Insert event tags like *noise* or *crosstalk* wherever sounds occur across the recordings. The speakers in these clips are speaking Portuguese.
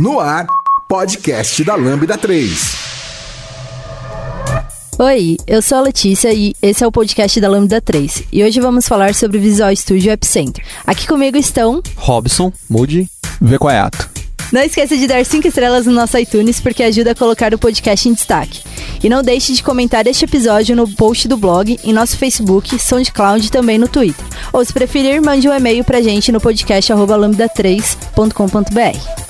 No ar, podcast da Lambda 3. Oi, eu sou a Letícia e esse é o podcast da Lambda 3. E hoje vamos falar sobre o Visual Studio Epicenter. Aqui comigo estão Robson, Moody, Vecoiato. Não esqueça de dar 5 estrelas no nosso iTunes porque ajuda a colocar o podcast em destaque. E não deixe de comentar este episódio no post do blog, em nosso Facebook, SoundCloud e também no Twitter. Ou se preferir, mande um e-mail pra gente no podcast lambda3.com.br.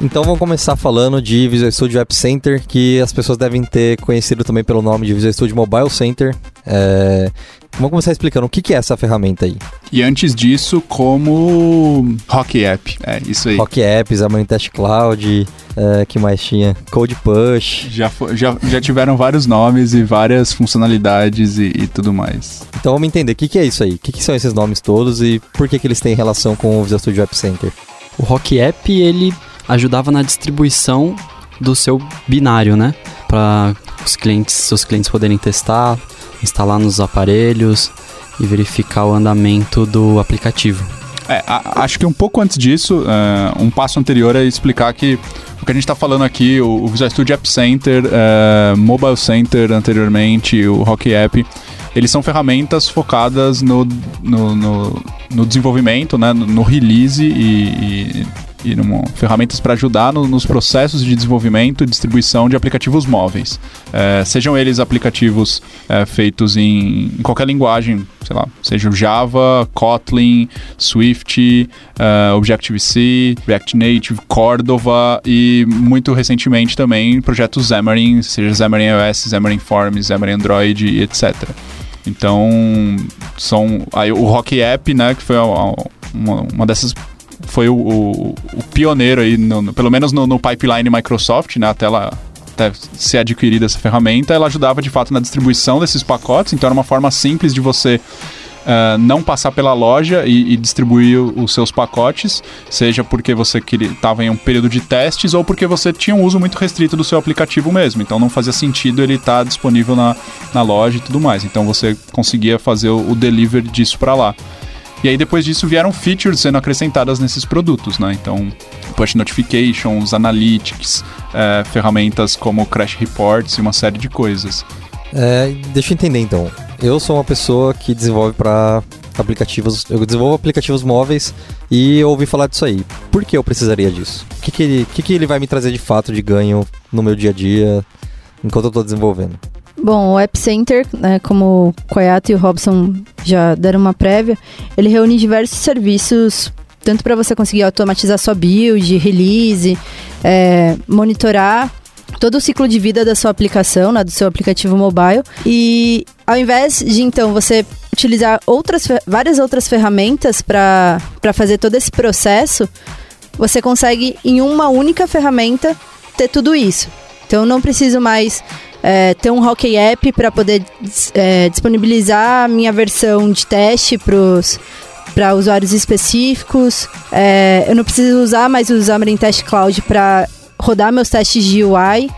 Então vamos começar falando de Visual Studio App Center, que as pessoas devem ter conhecido também pelo nome de Visual Studio Mobile Center. É... Vamos começar explicando o que é essa ferramenta aí. E antes disso, como Rock App. É, isso aí. Rock Apps, Xamarin Test Cloud, é, que mais tinha? Code Push. Já, já, já tiveram vários nomes e várias funcionalidades e, e tudo mais. Então vamos entender o que, que é isso aí. O que, que são esses nomes todos e por que, que eles têm relação com o Visual Studio App Center. O Rock App, ele ajudava na distribuição do seu binário, né? Para os clientes, seus clientes poderem testar, instalar nos aparelhos e verificar o andamento do aplicativo. É, a, acho que um pouco antes disso, uh, um passo anterior é explicar que o que a gente está falando aqui, o, o, Visual Studio App Center, uh, Mobile Center anteriormente, o Rock App, eles são ferramentas focadas no, no, no, no desenvolvimento, né, no, no release e, e e numa, ferramentas para ajudar no, nos processos de desenvolvimento e distribuição de aplicativos móveis. É, sejam eles aplicativos é, feitos em, em, qualquer linguagem, sei lá, seja Java, Kotlin, Swift, uh, Objective-C, React Native, Cordova e muito recentemente também projetos Xamarin, seja Xamarin iOS, Xamarin Forms, Xamarin Android etc. Então, são aí o Rock App, né, que foi uma, uma dessas foi o, o, o pioneiro aí, no, pelo menos no, no, pipeline Microsoft, né, até ela até ser adquirida essa ferramenta, ela ajudava de fato na distribuição desses pacotes, então era uma forma simples de você Uh, não passar pela loja e, e distribuir os seus pacotes, seja porque você estava em um período de testes ou porque você tinha um uso muito restrito do seu aplicativo mesmo. Então não fazia sentido ele estar tá disponível na, na loja e tudo mais. Então você conseguia fazer o, o delivery disso para lá. E aí depois disso vieram features sendo acrescentadas nesses produtos, né? Então, push notifications, analytics, é, ferramentas como Crash Reports e uma série de coisas. É, deixa eu entender então. Eu sou uma pessoa que desenvolve para aplicativos, eu desenvolvo aplicativos móveis e eu ouvi falar disso aí. Por que eu precisaria disso? O que, que, que, que ele vai me trazer de fato de ganho no meu dia a dia enquanto eu estou desenvolvendo? Bom, o App Center, né, como o Koyato e o Robson já deram uma prévia, ele reúne diversos serviços, tanto para você conseguir automatizar sua build, release, é, monitorar todo o ciclo de vida da sua aplicação, né, do seu aplicativo mobile. E ao invés de então você utilizar outras, várias outras ferramentas para fazer todo esse processo, você consegue em uma única ferramenta ter tudo isso. Então não preciso mais é, ter um Hockey App para poder é, disponibilizar a minha versão de teste para usuários específicos. É, eu não preciso usar mais o Xamarin Test Cloud para rodar meus testes de UI.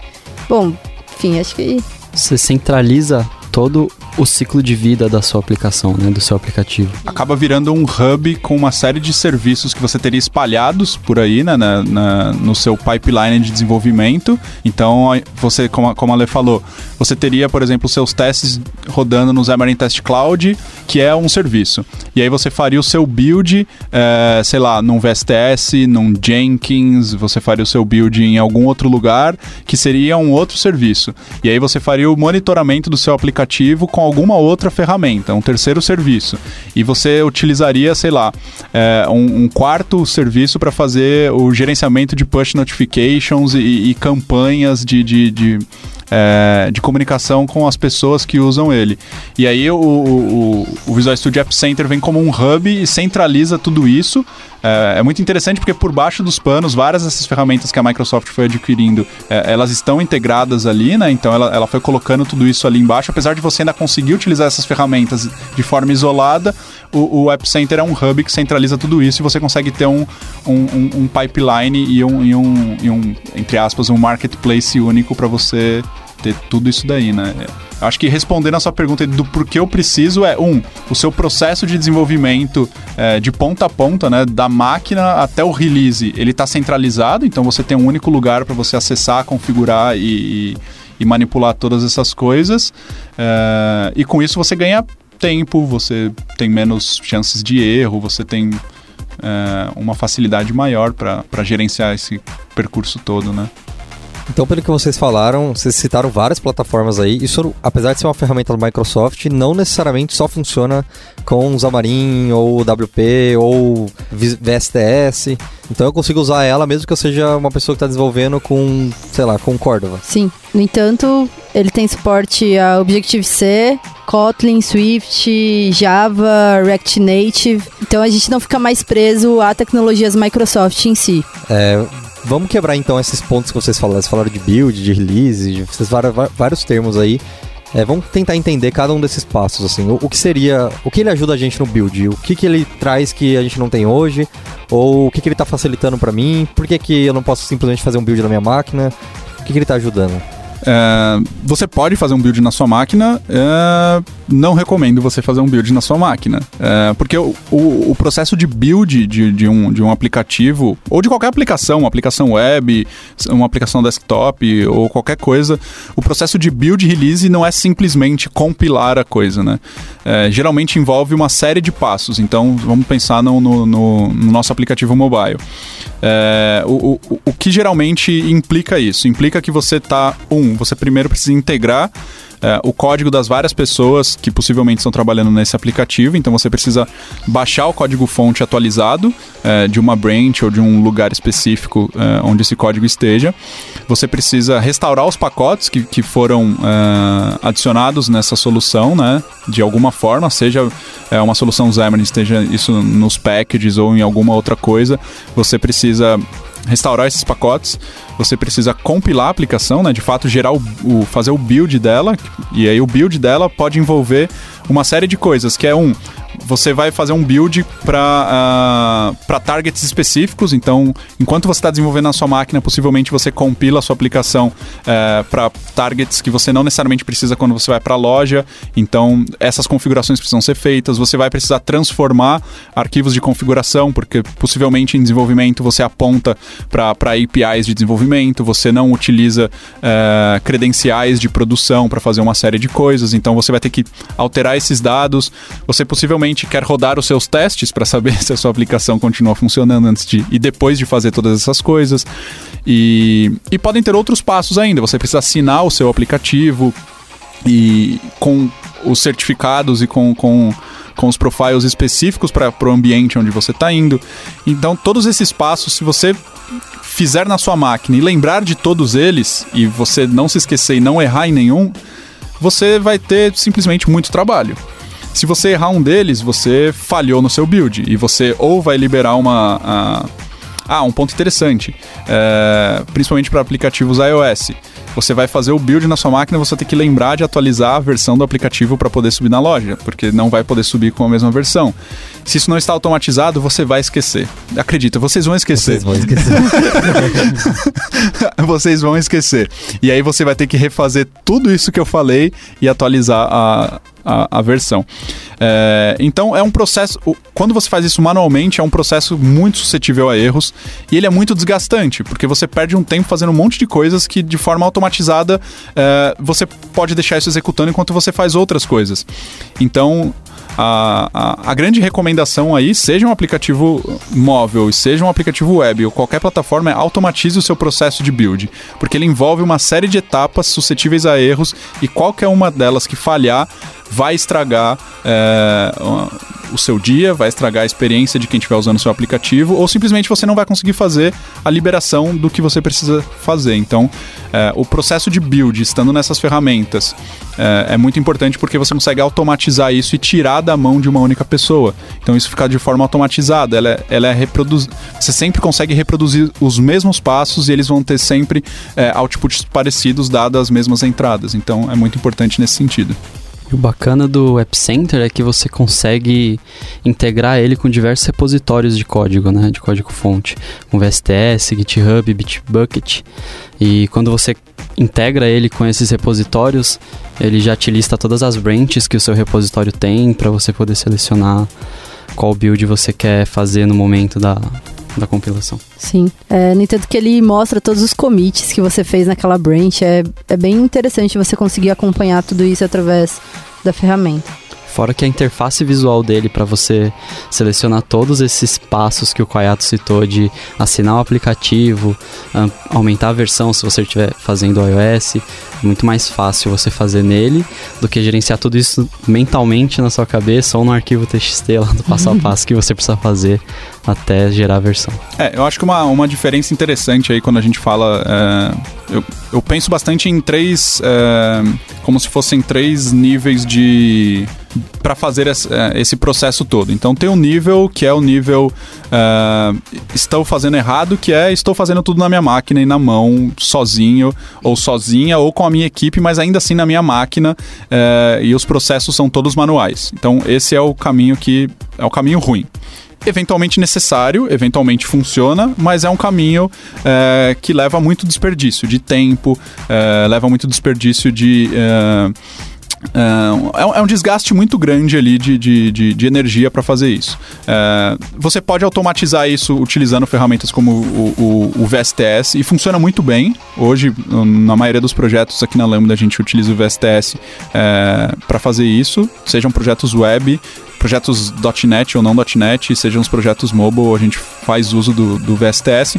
Bom, enfim, acho que... Você centraliza todo o ciclo de vida da sua aplicação, né, do seu aplicativo. Acaba virando um hub com uma série de serviços que você teria espalhados por aí, né, na, na no seu pipeline de desenvolvimento. Então, você, como a, como a Lê falou, você teria, por exemplo, seus testes rodando no Xamarin Test Cloud, que é um serviço. E aí você faria o seu build, é, sei lá, num VSTS, num Jenkins, você faria o seu build em algum outro lugar, que seria um outro serviço. E aí você faria o monitoramento do seu aplicativo com alguma outra ferramenta, um terceiro serviço. E você utilizaria, sei lá, é, um, um, quarto serviço para fazer o gerenciamento de push notifications e, e campanhas de, de, de é, de comunicação com as pessoas que usam ele. E aí o, o, o Visual Studio App Center vem como um hub e centraliza tudo isso. É, é, muito interessante porque por baixo dos panos, várias dessas ferramentas que a Microsoft foi adquirindo, é, elas estão integradas ali, né? Então ela, ela foi colocando tudo isso ali embaixo. Apesar de você ainda conseguir utilizar essas ferramentas de forma isolada, o, o App Center é um hub que centraliza tudo isso e você consegue ter um, um, um, um pipeline e um, e um, e um, entre aspas, um marketplace único para você ter tudo isso daí, né? Acho que respondendo a sua pergunta do porquê eu preciso é, um, o seu processo de desenvolvimento é, de ponta a ponta, né, da máquina até o release, ele está centralizado, então você tem um único lugar para você acessar, configurar e, e, e, manipular todas essas coisas. É, e com isso você ganha tempo, você tem menos chances de erro, você tem é, uma facilidade maior para gerenciar esse percurso todo, né? Então, pelo que vocês falaram, vocês citaram várias plataformas aí. Isso, apesar de ser uma ferramenta da Microsoft, não necessariamente só funciona com Xamarin ou WP ou VSTS. Então eu consigo usar ela mesmo que eu seja uma pessoa que está desenvolvendo com, sei lá, com Cordova. Sim. No entanto, ele tem suporte a Objective-C, Kotlin, Swift, Java, React Native. Então a gente não fica mais preso a tecnologias Microsoft em si. É, Vamos quebrar então esses pontos que vocês falaram. Vocês falaram de build, de release, de, vocês vários termos aí. É, vamos tentar entender cada um desses passos, assim. O, o, que seria. O que ele ajuda a gente no build? O que, que ele traz que a gente não tem hoje? Ou o que, que ele está facilitando para mim? Por que, que eu não posso simplesmente fazer um build na minha máquina? O que, que ele está ajudando? É, você pode fazer um build na sua máquina, é, não recomendo você fazer um build na sua máquina. É, porque o, o, o, processo de build de, de, um, de um aplicativo, ou de qualquer aplicação, uma aplicação web, uma aplicação desktop, ou qualquer coisa, o processo de build release não é simplesmente compilar a coisa, né? Geralmente envolve uma série de passos. Então, vamos pensar no, no, no, no nosso aplicativo mobile. O, o, o que geralmente implica isso? Implica que você está, um, você primeiro precisa integrar é, o código das várias pessoas que possivelmente estão trabalhando nesse aplicativo. Então você precisa baixar o código-fonte atualizado é, de uma branch ou de um lugar específico é, onde esse código esteja. Você precisa restaurar os pacotes que, que foram adicionados nessa solução, né? De alguma forma, seja uma solução Xamarin, esteja isso nos packages ou em alguma outra coisa. Você precisa restaurar esses pacotes, você precisa compilar a aplicação, né? De fato, gerar o, o, fazer o build dela. E aí o build dela pode envolver uma série de coisas, que é um você vai fazer um build para uh, ah, targets específicos. Então, enquanto você está desenvolvendo a sua máquina, possivelmente você compila a sua aplicação uh, eh, para targets que você não necessariamente precisa quando você vai para a loja. Então, essas configurações precisam ser feitas. Você vai precisar transformar arquivos de configuração, porque possivelmente em desenvolvimento você aponta para APIs de desenvolvimento, você não utiliza uh, credenciais de produção para fazer uma série de coisas. Então, você vai ter que alterar esses dados. Você possivelmente quer rodar os seus testes para saber *laughs* se a sua aplicação continua funcionando antes de e depois de fazer todas essas coisas. E, e podem ter outros passos ainda. Você precisa assinar o seu aplicativo e com os certificados e com, com, com os profiles específicos para o ambiente onde você está indo. Então, todos esses passos, se você fizer na sua máquina e lembrar de todos eles, e você não se esquecer e não errar em nenhum, você vai ter simplesmente muito trabalho. Se você errar um deles, você falhou no seu build e você ou vai liberar uma. A... Ah, um ponto interessante, é, principalmente para aplicativos iOS. Você vai fazer o build na sua máquina, você tem que lembrar de atualizar a versão do aplicativo para poder subir na loja, porque não vai poder subir com a mesma versão. Se isso não está automatizado, você vai esquecer. Acredita, vocês vão esquecer. Vocês vão esquecer. *laughs* vocês vão esquecer. E aí você vai ter que refazer tudo isso que eu falei e atualizar a, a, a versão. É, então é um processo. Quando você faz isso manualmente, é um processo muito suscetível a erros e ele é muito desgastante, porque você perde um tempo fazendo um monte de coisas que de forma automatizada é, você pode deixar isso executando enquanto você faz outras coisas. Então a, a, a, grande recomendação aí, seja um aplicativo móvel, seja um aplicativo web ou qualquer plataforma, é automatize o seu processo de build, porque ele envolve uma série de etapas suscetíveis a erros e qualquer uma delas que falhar vai estragar é, o seu dia, vai estragar a experiência de quem estiver usando o seu aplicativo, ou simplesmente você não vai conseguir fazer a liberação do que você precisa fazer. Então, é, o processo de build, estando nessas ferramentas, é, é, muito importante porque você consegue automatizar isso e tirar da mão de uma única pessoa. Então, isso fica de forma automatizada. Ela, é, ela é. Você sempre consegue reproduzir os mesmos passos e eles vão ter sempre é, outputs parecidos, dadas as mesmas entradas. Então, é muito importante nesse sentido. O bacana do App Center é que você consegue integrar ele com diversos repositórios de código, né, de código fonte, com VSTS, GitHub, Bitbucket. E quando você integra ele com esses repositórios, ele já te lista todas as branches que o seu repositório tem para você poder selecionar qual build você quer fazer no momento da, da compilação. Sim. É, no entanto que ele mostra todos os commits que você fez naquela branch. É, é bem interessante você conseguir acompanhar tudo isso através da ferramenta. Fora que a interface visual dele para você selecionar todos esses passos que o Koyato citou de assinar o aplicativo, aumentar a versão se você estiver fazendo iOS, é muito mais fácil você fazer nele do que gerenciar tudo isso mentalmente na sua cabeça ou no arquivo TXT lá do passo a *laughs* passo que você precisa fazer até gerar a versão. É, eu acho que uma, uma diferença interessante aí quando a gente fala. É, eu, eu penso bastante em três. É, como se fossem três níveis de. Para fazer esse, é, esse, processo todo. Então tem um nível que é o nível. É, estou fazendo errado, que é estou fazendo tudo na minha máquina e na mão, sozinho, ou sozinha, ou com a minha equipe, mas ainda assim na minha máquina. É, e os processos são todos manuais. Então esse é o caminho que. é o caminho ruim eventualmente necessário, eventualmente funciona, mas é um caminho é, que leva muito desperdício de tempo, é, leva muito desperdício de. É, é, é, um desgaste muito grande ali de, de, de, de energia para fazer isso. É, você pode automatizar isso utilizando ferramentas como o, o, o, VSTS e funciona muito bem. Hoje, na maioria dos projetos aqui na Lambda, a gente utiliza o VSTS é, para fazer isso, sejam projetos web, projetos .NET ou não .NET, sejam os projetos mobile, a gente faz uso do, do VSTS.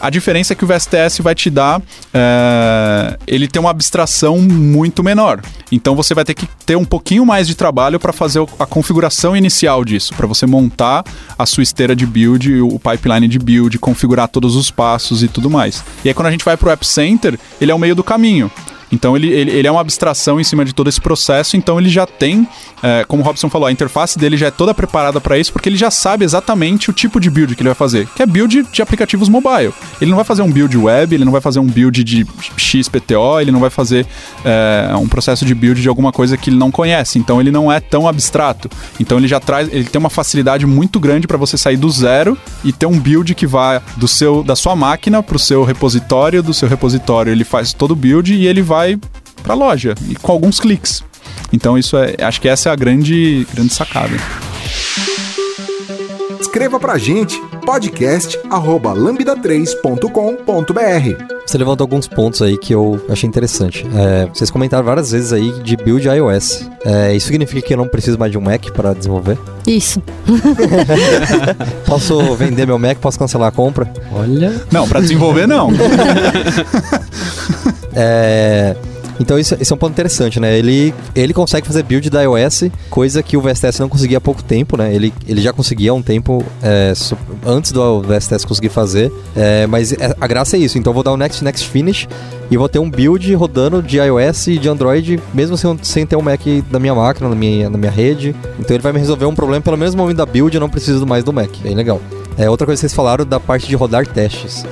A diferença é que o VSTS vai te dar. É, ele tem uma abstração muito menor. Então você vai ter que ter um pouquinho mais de trabalho para fazer a configuração inicial disso, para você montar a sua esteira de build, o pipeline de build, configurar todos os passos e tudo mais. E aí quando a gente vai para o App Center, ele é o meio do caminho. Então ele, ele, ele, é uma abstração em cima de todo esse processo, então ele já tem, é, como o Robson falou, a interface dele já é toda preparada para isso, porque ele já sabe exatamente o tipo de build que ele vai fazer, que é build de aplicativos mobile. Ele não vai fazer um build web, ele não vai fazer um build de XPTO, ele não vai fazer é, um processo de build de alguma coisa que ele não conhece, então ele não é tão abstrato. Então ele já traz, ele tem uma facilidade muito grande para você sair do zero e ter um build que vai do seu, da sua máquina para o seu repositório, do seu repositório ele faz todo o build e ele vai vai para a loja e com alguns cliques. Então isso é, acho que essa é a grande, grande sacada. Escreva pra gente podcast@lambda3.com.br. Você levantou alguns pontos aí que eu achei interessante. É, vocês comentaram várias vezes aí de build iOS. É, isso significa que eu não preciso mais de um Mac para desenvolver? Isso. *laughs* posso vender meu Mac? Posso cancelar a compra? Olha. Não, para desenvolver não. *laughs* É, então isso, isso, é um ponto interessante, né? Ele, ele consegue fazer build da iOS, coisa que o VSTS não conseguia há pouco tempo, né? Ele, ele já conseguia há um tempo é, antes do VSTS conseguir fazer, é, mas é, a graça é isso. Então eu vou dar o um Next Next Finish e vou ter um build rodando de iOS e de Android, mesmo sem, sem ter um Mac na minha máquina, na minha, na minha rede. Então ele vai me resolver um problema, pelo menos no momento da build eu não preciso mais do Mac. Bem legal. É, outra coisa que vocês falaram da parte de rodar testes.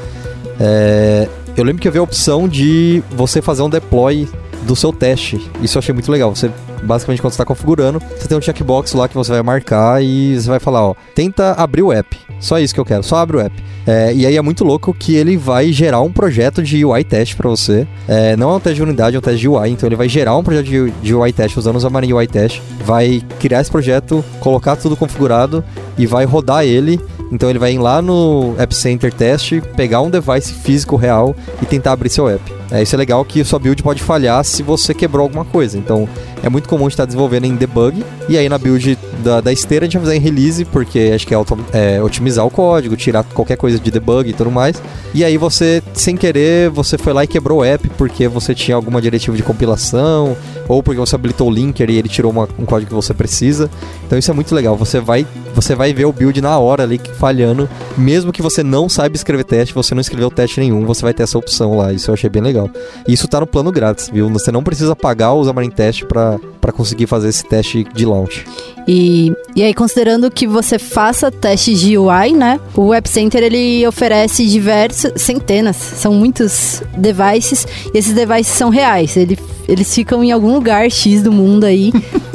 É, eu lembro que havia a opção de você fazer um deploy do seu teste. Isso eu achei muito legal. Você, basicamente, quando está configurando, você tem um checkbox lá que você vai marcar e você vai falar, ó, tenta abrir o app. Só isso que eu quero, só abre o app. É, e aí é muito louco que ele vai gerar um projeto de UI teste para você. É, não é um teste de unidade, é um teste de UI. Então ele vai gerar um projeto de, de UI teste usando o Xamarin UI Test. Vai criar esse projeto, colocar tudo configurado e vai rodar ele então ele vai ir lá no App Center Test, pegar um device físico real e tentar abrir seu app. É, isso é legal que sua build pode falhar se você quebrou alguma coisa. Então é muito comum estar desenvolvendo em debug. E aí na build da, da esteira a gente vai fazer em release, porque acho que é, auto, é otimizar o código, tirar qualquer coisa de debug e tudo mais. E aí você, sem querer, você foi lá e quebrou o app porque você tinha alguma diretiva de compilação ou porque você habilitou o linker e ele tirou uma- um código que você precisa. Então isso é muito legal. Você vai, você vai ver o build na hora ali falhando, mesmo que você não saiba escrever teste, você não escreveu teste nenhum, você vai ter essa opção lá. Isso eu achei bem legal. E isso tá no plano grátis, viu? Você não precisa pagar o Xamarin Test para conseguir fazer esse teste de launch. E, e aí, considerando que você faça testes de UI, né? O Web Center ele oferece diversas, centenas, são muitos devices, e esses devices são reais. Ele, eles ficam em algum lugar X do mundo aí. *laughs*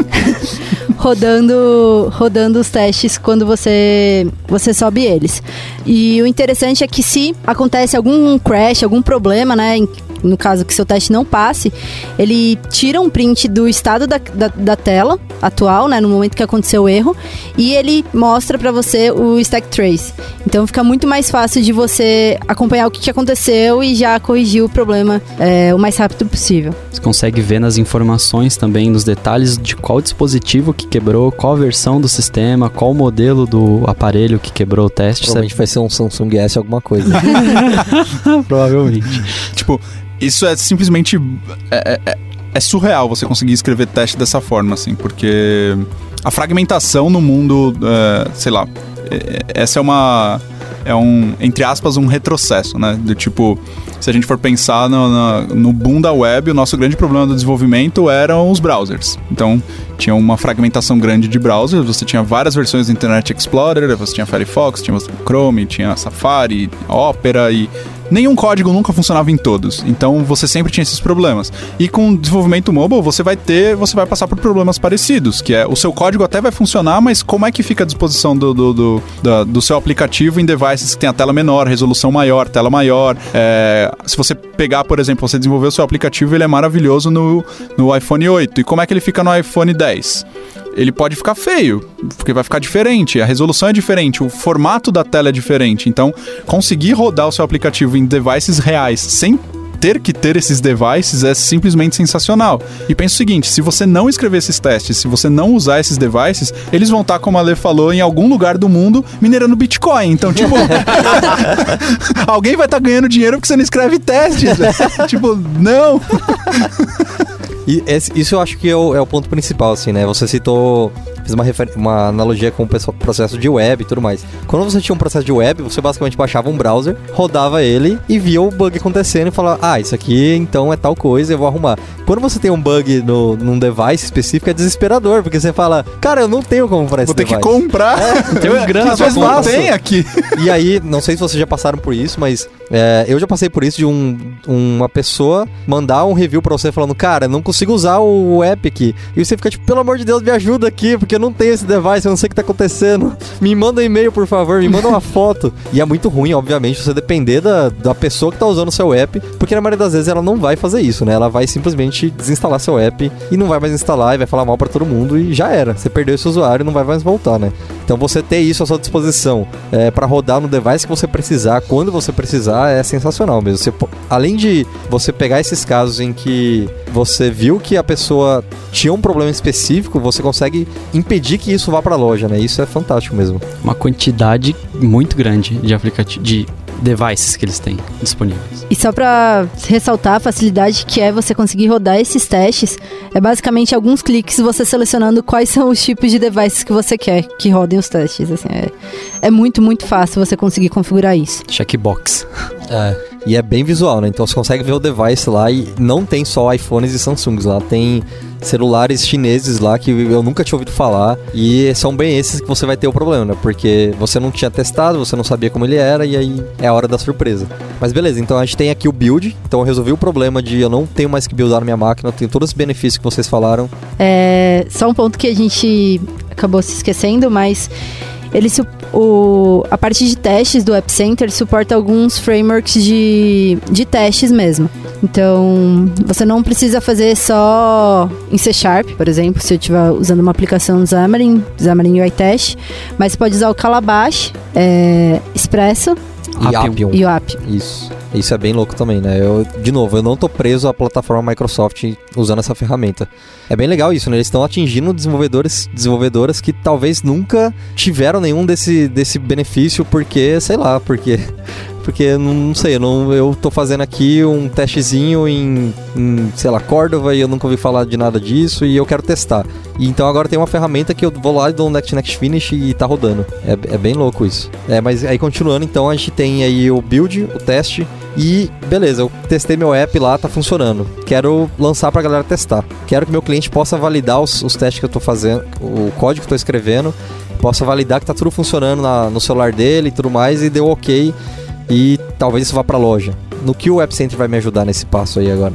rodando rodando os testes quando você você sobe eles. E o interessante é que se acontece algum crash, algum problema, né, no caso que seu teste não passe, ele tira um print do estado da, da, da tela atual, né, no momento que aconteceu o erro, e ele mostra pra você o stack trace. Então fica muito mais fácil de você acompanhar o que, que aconteceu e já corrigir o problema é, o mais rápido possível. Você consegue ver nas informações também, nos detalhes de qual dispositivo que quebrou, qual versão do sistema, qual modelo do aparelho que quebrou o teste. Provavelmente vai ser um Samsung S alguma coisa. *laughs* *laughs* *laughs* Provavelmente. Tipo, isso é simplesmente. É, é- é surreal você conseguir escrever teste dessa forma, assim, porque a fragmentação no mundo, é, sei lá, é- essa é uma. É um, entre aspas, um retrocesso, né? Do tipo, se a gente for pensar no, no boom da web, o nosso grande problema do desenvolvimento eram os browsers. Então, tinha uma fragmentação grande de browsers, você tinha várias versões do Internet Explorer, você tinha Firefox, tinha Chrome, tinha Safari, Opera e nenhum código nunca funcionava em todos. Então você sempre tinha esses problemas. E com desenvolvimento mobile, você vai ter, você vai passar por problemas parecidos, que é o seu código até vai funcionar, mas como é que fica a disposição do, do, do, da- do seu aplicativo em devices que tem a tela menor, resolução maior, tela maior. É, se você pegar, por exemplo, você desenvolveu o seu aplicativo, ele é maravilhoso no, no iPhone 8. E como é que ele fica no iPhone 10? Ele pode ficar feio, porque vai ficar diferente, a resolução é diferente, o formato da tela é diferente. Então, conseguir rodar o seu aplicativo em devices reais sem ter que ter esses devices é simplesmente sensacional. E pensa o seguinte: se você não escrever esses testes, se você não usar esses devices, eles vão estar, como a Lê falou, em algum lugar do mundo minerando Bitcoin. Então, tipo, *laughs* alguém vai estar ganhando dinheiro porque você não escreve testes. *laughs* tipo, não. *laughs* E esse- isso eu acho que é o, é o ponto principal, assim, né? Você citou, fez uma, refer- uma analogia com o processo de web e tudo mais. Quando você tinha um processo de web, você basicamente baixava um browser, rodava ele e via o bug acontecendo e falava, ah, isso aqui então é tal coisa, eu vou arrumar. Quando você tem um bug no, num device específico, é desesperador, porque você fala, cara, eu não tenho como comprar esse Vou ter que device. comprar. tem um grana tem aqui. *laughs* E aí, não sei se vocês já passaram por isso, mas é, eu já passei por isso de um, uma pessoa mandar um review pra você falando, cara, não consigo usar o app aqui. E você fica tipo, pelo amor de Deus, me ajuda aqui, porque eu não tenho esse device, eu não sei o que tá acontecendo. *laughs* Me manda um e-mail, por favor, me manda uma foto. E é muito ruim, obviamente, você depender da, da pessoa que tá usando o seu app, porque na maioria das vezes ela não vai fazer isso, né? Ela vai simplesmente desinstalar seu app e não vai mais instalar e vai falar mal pra todo mundo e já era. Você perdeu esse usuário e não vai mais voltar, né? Então você ter isso à sua disposição é, para rodar no device que você precisar, quando você precisar, é sensacional mesmo. Você além de você pegar esses casos em que você viu que a pessoa tinha um problema específico, você consegue impedir que isso vá para a loja, né? Isso é fantástico mesmo. Uma quantidade muito grande de aplicativos, de devices que eles têm disponíveis. E só pra ressaltar a facilidade que é você conseguir rodar esses testes, é basicamente alguns cliques você selecionando quais são os tipos de devices que você quer que rodem os testes. Assim, é, é muito, muito fácil você conseguir configurar isso. Checkbox. É. E é bem visual, né? Então você consegue ver o device lá e não tem só iPhones e Samsungs lá, tem celulares chineses lá que eu nunca tinha ouvido falar e são bem esses que você vai ter o problema, né? Porque você não tinha testado, você não sabia como ele era e aí é a hora da surpresa. Mas beleza, então a gente tem aqui o build, então eu resolvi o problema de eu não tenho mais que buildar minha máquina, eu tenho todos os benefícios que vocês falaram. É, só um ponto que a gente acabou se esquecendo, mas ele o, a parte de testes do App Center suporta alguns frameworks de, de testes mesmo. Então, você não precisa fazer só em C Sharp, por exemplo, se eu estiver usando uma aplicação Xamarin, Xamarin UI Test, mas você pode usar o Calabash, é, Expresso E Appium. Appium. e o Appium. Isso. Isso é bem louco também, né? Eu, de novo, eu não tô preso à plataforma Microsoft usando essa ferramenta. É bem legal isso, né? Eles estão atingindo desenvolvedores, desenvolvedoras que talvez nunca tiveram nenhum desse, desse benefício porque, sei lá, porque porque não, não sei, eu, não, eu tô fazendo aqui um testezinho em, em, sei lá, Córdoba e eu nunca ouvi falar de nada disso e eu quero testar. E então agora tem uma ferramenta que eu vou lá e dou um Next Next Finish e tá rodando. É, é bem louco isso. É, mas aí continuando, então a gente tem aí o build, o teste, e beleza, eu testei meu app lá, tá funcionando. Quero lançar pra galera testar. Quero que meu cliente possa validar os, os testes que eu tô fazendo, o código que eu tô escrevendo, possa validar que tá tudo funcionando na, no celular dele e tudo mais, e deu ok. E talvez isso vá pra loja. No que o App Center vai me ajudar nesse passo aí agora?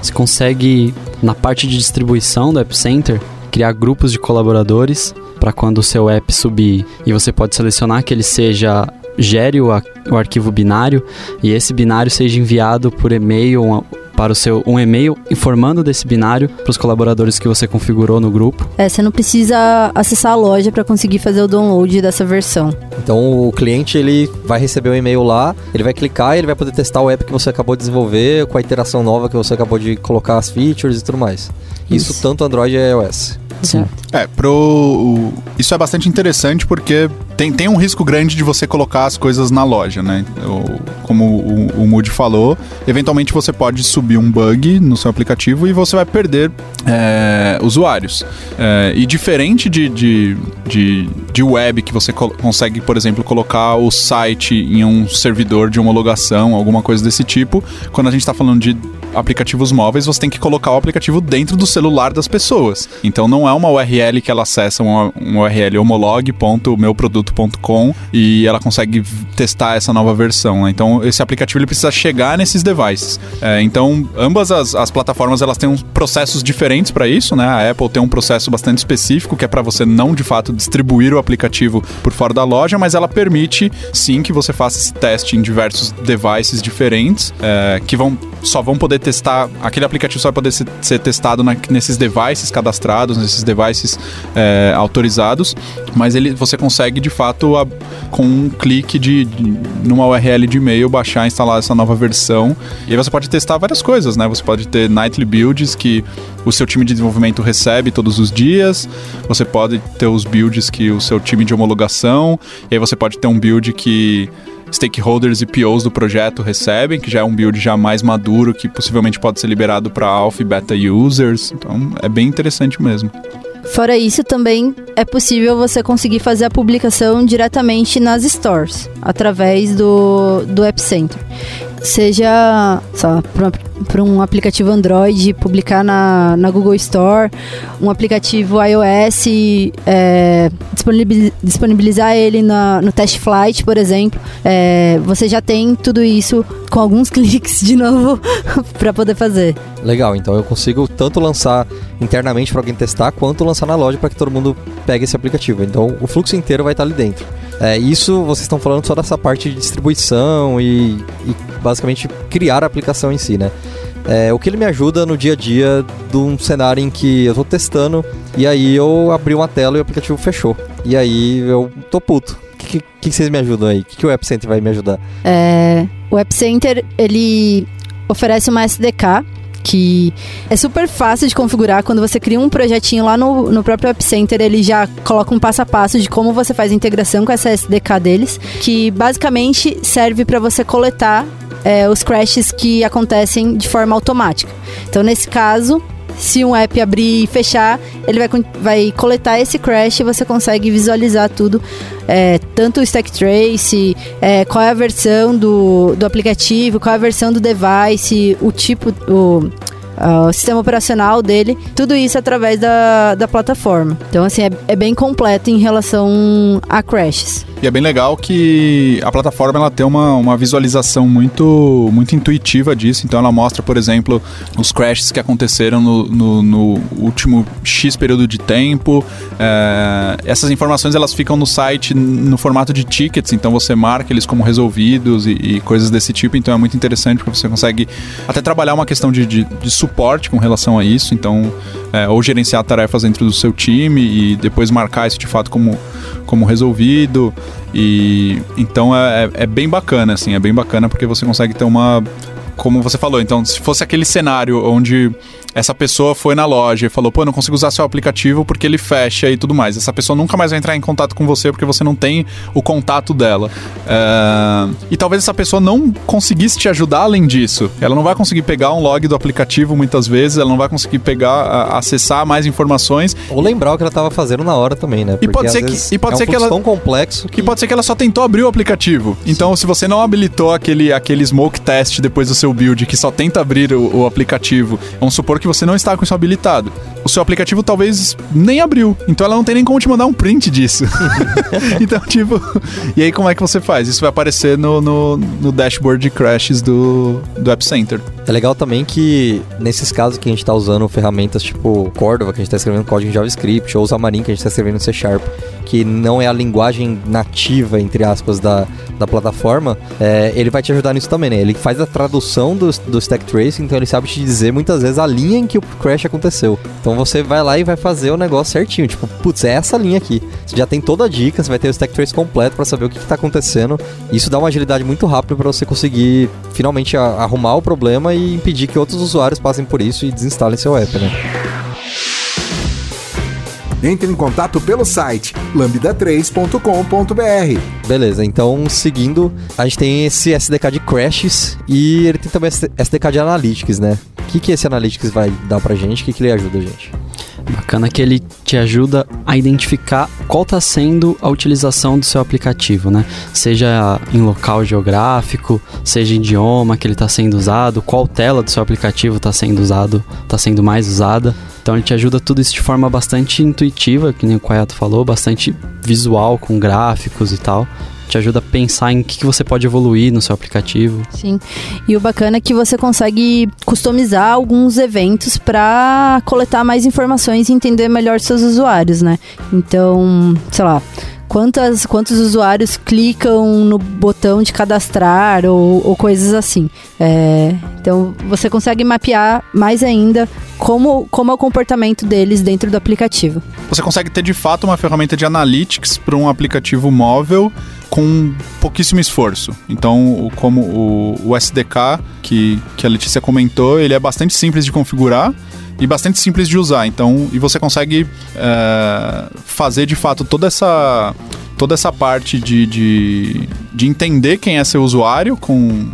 Você consegue, na parte de distribuição do App Center, criar grupos de colaboradores para quando o seu app subir e você pode selecionar que ele seja gere o, o arquivo binário e esse binário seja enviado por e-mail para o seu um e-mail informando desse binário para os colaboradores que você configurou no grupo. É, você não precisa acessar a loja para conseguir fazer o download dessa versão. Então o cliente ele vai receber o um e-mail lá, ele vai clicar e ele vai poder testar o app que você acabou de desenvolver com a iteração nova que você acabou de colocar as features e tudo mais. Isso, Isso tanto Android e iOS. Sim. É, pro. Isso é bastante interessante porque tem, tem um risco grande de você colocar as coisas na loja, né? como o, o Moody falou, eventualmente você pode subir um bug no seu aplicativo e você vai perder é, usuários. É, e diferente de, de, de, de, web, que você consegue, por exemplo, colocar o site em um servidor de homologação, alguma coisa desse tipo, quando a gente está falando de aplicativos móveis, você tem que colocar o aplicativo dentro do celular das pessoas. Então não é uma URL que ela acessa uma, uma URL homolog.meuproduto.com e ela consegue testar essa nova versão. Né? Então esse aplicativo ele precisa chegar nesses devices. É, então ambas as, as plataformas elas têm processos diferentes para isso, né? A Apple tem um processo bastante específico que é para você não de fato distribuir o aplicativo por fora da loja, mas ela permite sim que você faça esse teste em diversos devices diferentes é, que vão só vão poder testar, aquele aplicativo só vai poder ser, ser testado na, nesses devices cadastrados, nesses devices é, autorizados, mas ele, você consegue de fato, a, com um clique de, de, numa URL de e-mail, baixar e instalar essa nova versão. E aí você pode testar várias coisas, né? Você pode ter nightly builds que o seu time de desenvolvimento recebe todos os dias, você pode ter os builds que o seu time de homologação, e aí você pode ter um build que stakeholders e POs do projeto recebem, que já é um build já mais maduro, que possivelmente pode ser liberado para alpha e beta users. Então é bem interessante mesmo. Fora isso, também é possível você conseguir fazer a publicação diretamente nas stores, através do, do App Center. Seja para um aplicativo Android publicar na, na Google Store, um aplicativo iOS é, disponibilizar ele na, no Test Flight, por exemplo. É, você já tem tudo isso com alguns *laughs* cliques de novo *laughs* para poder fazer. Legal, então eu consigo tanto lançar internamente para alguém testar, quanto lançar na loja para que todo mundo pegue esse aplicativo. Então o fluxo inteiro vai estar ali dentro. É, isso vocês estão falando só dessa parte de distribuição e, e basicamente criar a aplicação em si, né? É, o que ele me ajuda no dia a dia de um cenário em que eu tô testando e aí eu abri uma tela e o aplicativo fechou. E aí eu tô puto. O que, que, que, vocês me ajudam aí? O que, que o App Center vai me ajudar? É, o App Center, ele oferece uma SDK que é super fácil de configurar. Quando você cria um projetinho lá no, no próprio App Center, ele já coloca um passo a passo de como você faz a integração com essa SDK deles, que basicamente serve para você coletar é, os crashes que acontecem de forma automática. Então, nesse caso, se um app abrir e fechar, ele vai, vai coletar esse crash e você consegue visualizar tudo, é, tanto o stack trace, é, qual é a versão do, do aplicativo, qual é a versão do device, o tipo, o, o sistema operacional dele, tudo isso através da, da plataforma. Então, assim, é, é bem completo em relação a crashes. E é bem legal que a plataforma ela tem uma, uma visualização muito, muito intuitiva disso. Então ela mostra, por exemplo, os crashes que aconteceram no, no, no último X período de tempo. É, essas informações elas ficam no site no formato de tickets, então você marca eles como resolvidos e, e coisas desse tipo. Então é muito interessante porque você consegue até trabalhar uma questão de, de, de suporte com relação a isso. Então, é, ou gerenciar tarefas dentro do seu time e depois marcar isso de fato como, como resolvido. E então é, é, é bem bacana, assim, é bem bacana porque você consegue ter uma como você falou, então, se fosse aquele cenário onde essa pessoa foi na loja e falou, pô, não consigo usar seu aplicativo porque ele fecha e tudo mais. Essa pessoa nunca mais vai entrar em contato com você porque você não tem o contato dela. É... E talvez essa pessoa não conseguisse te ajudar além disso. Ela não vai conseguir pegar um log do aplicativo muitas vezes, ela não vai conseguir pegar, acessar mais informações. Ou lembrar o que ela estava fazendo na hora também, né? Porque e pode ser que, e pode é um ser que ela tão complexo que... E pode ser que ela só tentou abrir o aplicativo. Sim. Então, se você não habilitou aquele, aquele smoke test depois do seu build que só tenta abrir o, o aplicativo, vamos supor que você não está com isso habilitado. O seu aplicativo talvez nem abriu. Então ela não tem nem como te mandar um print disso. *laughs* então, tipo. E aí, como é que você faz? Isso vai aparecer no, no, no dashboard de crashes do, do App Center. É legal também que, nesses casos que a gente está usando ferramentas tipo Cordova, que a gente está escrevendo código em JavaScript, ou Xamarin, que a gente está escrevendo em C Sharp, que não é a linguagem nativa, entre aspas, da, da plataforma, é, ele vai te ajudar nisso também, né? Ele faz a tradução do, do stack tracing, então ele sabe te dizer muitas vezes a linha em que o crash aconteceu. Então você vai lá e vai fazer o negócio certinho. Tipo, putz, é essa linha aqui. Você já tem toda a dica, você vai ter o stack trace completo para saber o que, está acontecendo. Isso dá uma agilidade muito rápida para você conseguir finalmente arrumar o problema e impedir que outros usuários passem por isso e desinstalem seu app, né? Entre em contato pelo site lambda3.com.br. Beleza, então seguindo, a gente tem esse SDK de crashes e ele tem também esse SDK de analytics, né? O que, que esse analytics vai dar pra gente? O que, que ele ajuda a gente? Bacana que ele te ajuda a identificar qual está sendo a utilização do seu aplicativo, né? Seja em local geográfico, seja em idioma que ele está sendo usado, qual tela do seu aplicativo está sendo usado, está sendo mais usada. Então ele te ajuda tudo isso de forma bastante intuitiva, que nem o Quayato falou, bastante visual, com gráficos e tal te ajuda a pensar em que, que você pode evoluir no seu aplicativo. Sim. E o bacana é que você consegue customizar alguns eventos para coletar mais informações e entender melhor seus usuários, né? Então, sei lá, quantas, quantos usuários clicam no botão de cadastrar ou, ou coisas assim. É, então você consegue mapear mais ainda como, como é o comportamento deles dentro do aplicativo. Você consegue ter de fato uma ferramenta de analytics para um aplicativo móvel com pouquíssimo esforço. Então, como o, o SDK que, que a Letícia comentou, ele é bastante simples de configurar e bastante simples de usar. Então, e você consegue é, fazer de fato toda essa toda essa parte de, de, de, entender quem é seu usuário, com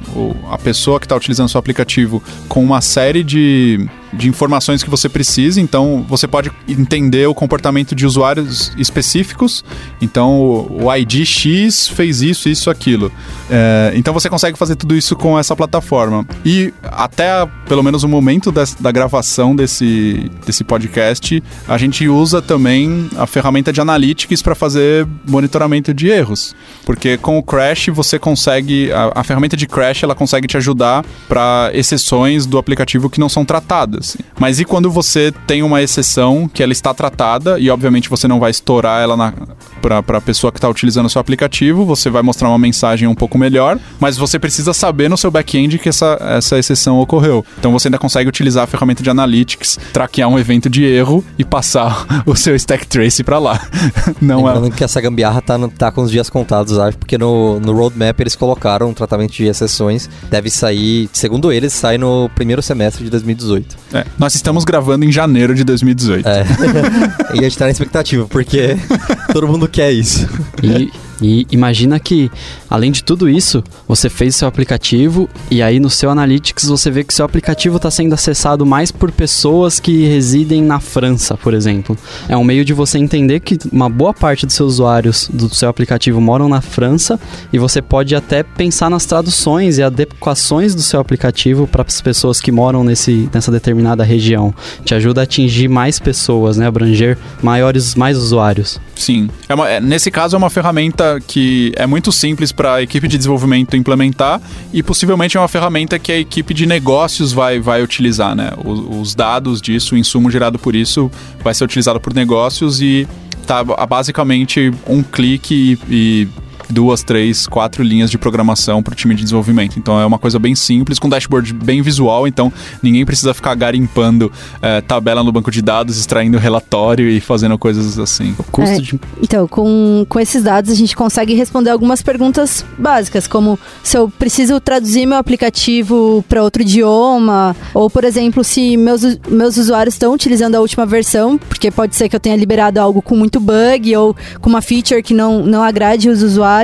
a pessoa que está utilizando seu aplicativo, com uma série de de informações que você precisa. Então, você pode entender o comportamento de usuários específicos. Então, o ID X fez isso, isso, aquilo. É, então, você consegue fazer tudo isso com essa plataforma. E até, pelo menos, o momento des, da gravação desse, desse podcast, a gente usa também a ferramenta de Analytics para fazer monitoramento de erros. Porque com o Crash, você consegue... A, a ferramenta de Crash, ela consegue te ajudar para exceções do aplicativo que não são tratadas assim. Mas e quando você tem uma exceção que ela está tratada e obviamente você não vai estourar ela para a pessoa que está utilizando o seu aplicativo, você vai mostrar uma mensagem um pouco melhor, mas você precisa saber no seu back-end que essa, essa exceção ocorreu. Então você ainda consegue utilizar a ferramenta de analytics, traquear um evento de erro e passar *laughs* o seu stack trace para lá. *laughs* não é Lembrando é... que essa gambiarra tá, no, tá com os dias contados, acho, porque no, no roadmap eles colocaram um tratamento de exceções, deve sair, segundo eles, sai no primeiro semestre de 2018. É, nós estamos gravando em janeiro de 2018. É. *laughs* e a gente tá na expectativa, porque *laughs* todo mundo quer isso. E e imagina que, além de tudo isso, você fez seu aplicativo e aí no seu Analytics você vê que seu aplicativo está sendo acessado mais por pessoas que residem na França, por exemplo. É um meio de você entender que uma boa parte dos seus usuários do seu aplicativo moram na França e você pode até pensar nas traduções e adequações do seu aplicativo para as pessoas que moram nesse, nessa determinada região. Te ajuda a atingir mais pessoas, né? abranger maiores, mais usuários. Sim. É uma, é, nesse caso é uma ferramenta que é muito simples para a equipe de desenvolvimento implementar e possivelmente é uma ferramenta que a equipe de negócios vai, vai utilizar, né? Os, os dados disso, o insumo gerado por isso, vai ser utilizado por negócios e tá basicamente um clique e, e duas, três, quatro linhas de programação para o time de desenvolvimento. Então é uma coisa bem simples, com dashboard bem visual, então ninguém precisa ficar garimpando é, tabela no banco de dados, extraindo relatório e fazendo coisas assim. O custo É, de. Então, com, com esses dados a gente consegue responder algumas perguntas básicas, como se eu preciso traduzir meu aplicativo para outro idioma, ou, por exemplo, se meus, meus usuários estão utilizando a última versão, porque pode ser que eu tenha liberado algo com muito bug ou com uma feature que não, não agrade os usuários,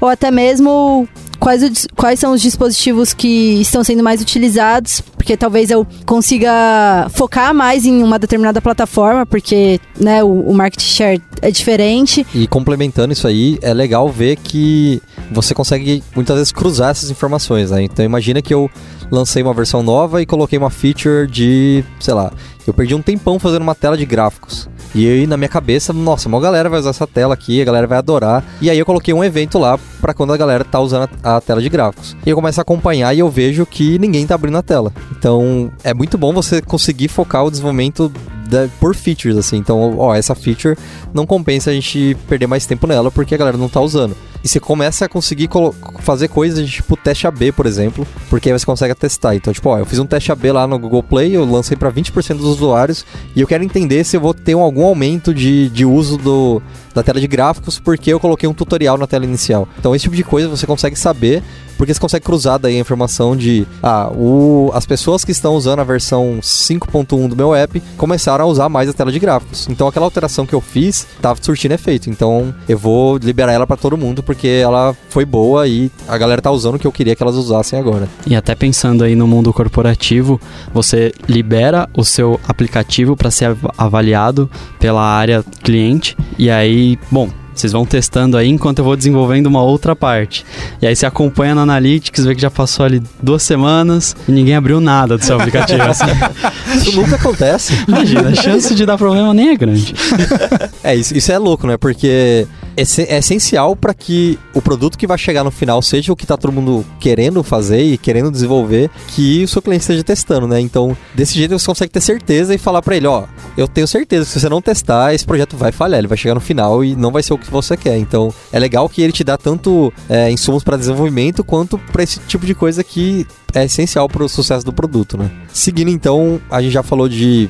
ou até mesmo quais, o quais são os dispositivos que estão sendo mais utilizados, porque talvez eu consiga focar mais em uma determinada plataforma, porque né, o, o market share é diferente. E complementando isso aí, é legal ver que você consegue muitas vezes cruzar essas informações, né? Então imagina que eu lancei uma versão nova e coloquei uma feature de, sei lá, eu perdi um tempão fazendo uma tela de gráficos. E aí na minha cabeça, nossa, uma galera vai usar essa tela aqui, a galera vai adorar. E aí eu coloquei um evento lá pra quando a galera tá usando a, a tela de gráficos. E eu começo a acompanhar e eu vejo que ninguém tá abrindo a tela. Então é muito bom você conseguir focar o desenvolvimento da- por features, assim. Então, ó, essa feature não compensa a gente perder mais tempo nela porque a galera não tá usando. E você começa a conseguir fazer coisas tipo teste AB, por exemplo, porque aí você consegue testar. Então, tipo, ó, eu fiz um teste AB lá no Google Play, eu lancei para 20% dos usuários e eu quero entender se eu vou ter um- algum aumento de, de uso do, da tela de gráficos porque eu coloquei um tutorial na tela inicial. Então, esse tipo de coisa você consegue saber porque você consegue cruzar daí a informação de ah, o, as pessoas que estão usando a versão 5.1 do meu app começaram a usar mais a tela de gráficos. Então aquela alteração que eu fiz estava surtindo efeito. Então eu vou liberar ela para todo mundo porque ela foi boa e a galera tá usando o que eu queria que elas usassem agora. E até pensando aí no mundo corporativo, você libera o seu aplicativo para ser av- avaliado pela área cliente. E aí, bom, vocês vão testando aí enquanto eu vou desenvolvendo uma outra parte. E aí você acompanha no Analytics, vê que já passou ali duas semanas e ninguém abriu nada do seu aplicativo. assim. *laughs* Isso nunca acontece. Imagina, a chance de dar problema nem é grande. *laughs* É, isso, isso é louco, né? Porque é, se- essencial para que o produto que vai chegar no final seja o que tá todo mundo querendo fazer e querendo desenvolver, que o seu cliente esteja testando, né? Então, desse jeito você consegue ter certeza e falar para ele, ó, eu tenho certeza que se você não testar, esse projeto vai falhar, ele vai chegar no final e não vai ser o que você quer. Então, é legal que ele te dá tanto é, insumos para desenvolvimento quanto para esse tipo de coisa que é essencial para o sucesso do produto, né? Seguindo então, a gente já falou de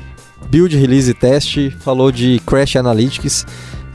build, release e teste, falou de Crash Analytics.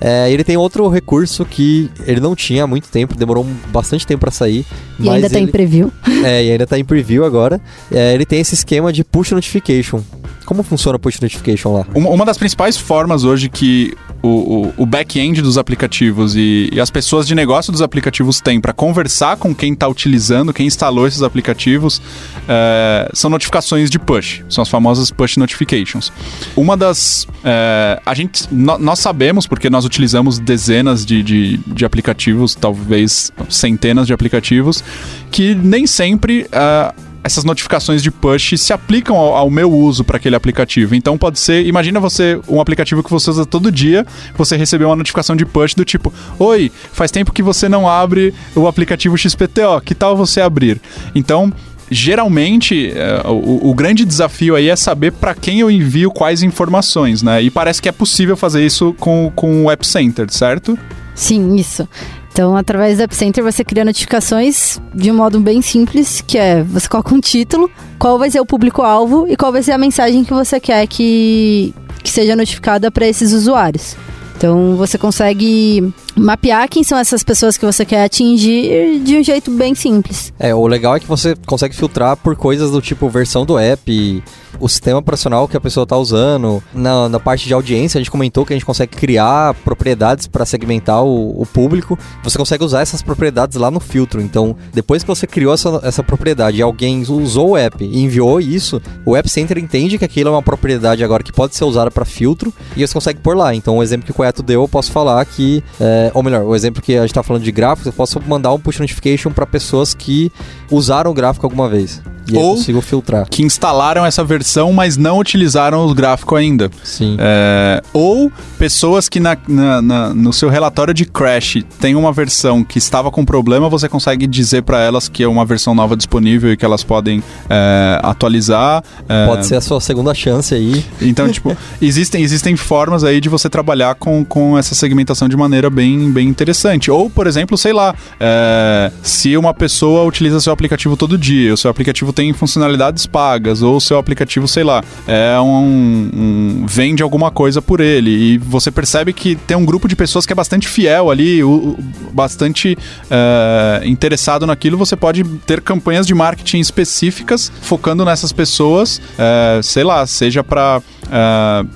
É, ele tem outro recurso que ele não tinha há muito tempo, demorou bastante tempo para sair. E ainda tá em ele, preview. *laughs* é, e ainda tá em preview agora. É, ele tem esse esquema de push notification. Como funciona o push notification lá? Uma, uma das principais formas hoje que o, o, o back-end dos aplicativos e, e as pessoas de negócio dos aplicativos têm para conversar com quem está utilizando, quem instalou esses aplicativos, é, são notificações de push. São as famosas push notifications. Uma das. é, a gente, nó- nós sabemos, porque nós utilizamos dezenas de, de, de aplicativos, talvez centenas de aplicativos, que nem sempre. é, essas notificações de push se aplicam ao, ao meu uso para aquele aplicativo. Então pode ser, imagina você um aplicativo que você usa todo dia, você recebeu uma notificação de push do tipo: "Oi, faz tempo que você não abre o aplicativo XPTO, que tal você abrir?". Então, geralmente é, o, o grande desafio aí é saber para quem eu envio quais informações, né? E parece que é possível fazer isso com, com o App Center, certo? Sim, isso. Então, através do App Center, você cria notificações de um modo bem simples, que é você coloca um título, qual vai ser o público-alvo e qual vai ser a mensagem que você quer que, que seja notificada para esses usuários. Então, você consegue mapear quem são essas pessoas que você quer atingir de um jeito bem simples. É, o legal é que você consegue filtrar por coisas do tipo versão do app, o sistema operacional que a pessoa está usando. Na, na parte de audiência, a gente comentou que a gente consegue criar propriedades para segmentar o, o público. Você consegue usar essas propriedades lá no filtro. Então, depois que você criou essa, essa propriedade e alguém usou o app e enviou isso, o App Center entende que aquilo é uma propriedade agora que pode ser usada para filtro e você consegue pôr lá. Então, o exemplo que o Coeto deu, eu posso falar que, é, ou melhor, o exemplo que a gente está falando de gráficos, eu posso mandar um push notification para pessoas que usaram o gráfico alguma vez. E aí eu Ou- consigo filtrar. Que instalaram essa versão, mas não utilizaram o gráfico ainda. Sim. É, ou pessoas que na, na- na- no seu relatório de crash tem uma versão que estava com problema, você consegue dizer para elas que é uma versão nova disponível e que elas podem é, atualizar. É, Pode ser a sua segunda chance aí. Então, tipo, *laughs* existem, existem formas aí de você trabalhar com, com essa segmentação de maneira bem, bem interessante. Ou, por exemplo, sei lá, é, se uma pessoa utiliza seu aplicativo todo dia, o seu aplicativo tem funcionalidades pagas, ou o seu aplicativo, sei lá, é um, um- vende alguma coisa por ele, e você percebe que tem um grupo de pessoas que é bastante fiel ali, o- bastante é, interessado naquilo, você pode ter campanhas de marketing específicas focando nessas pessoas, é, sei lá, seja para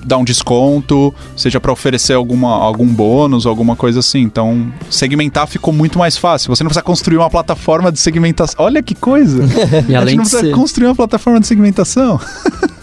dar um desconto, seja para oferecer alguma, algum bônus, alguma coisa assim. Então, segmentar ficou muito mais fácil. Você não precisa construir uma plataforma de segmentação. Olha que coisa! *laughs* E A gente além não precisa ser, construir uma plataforma de segmentação.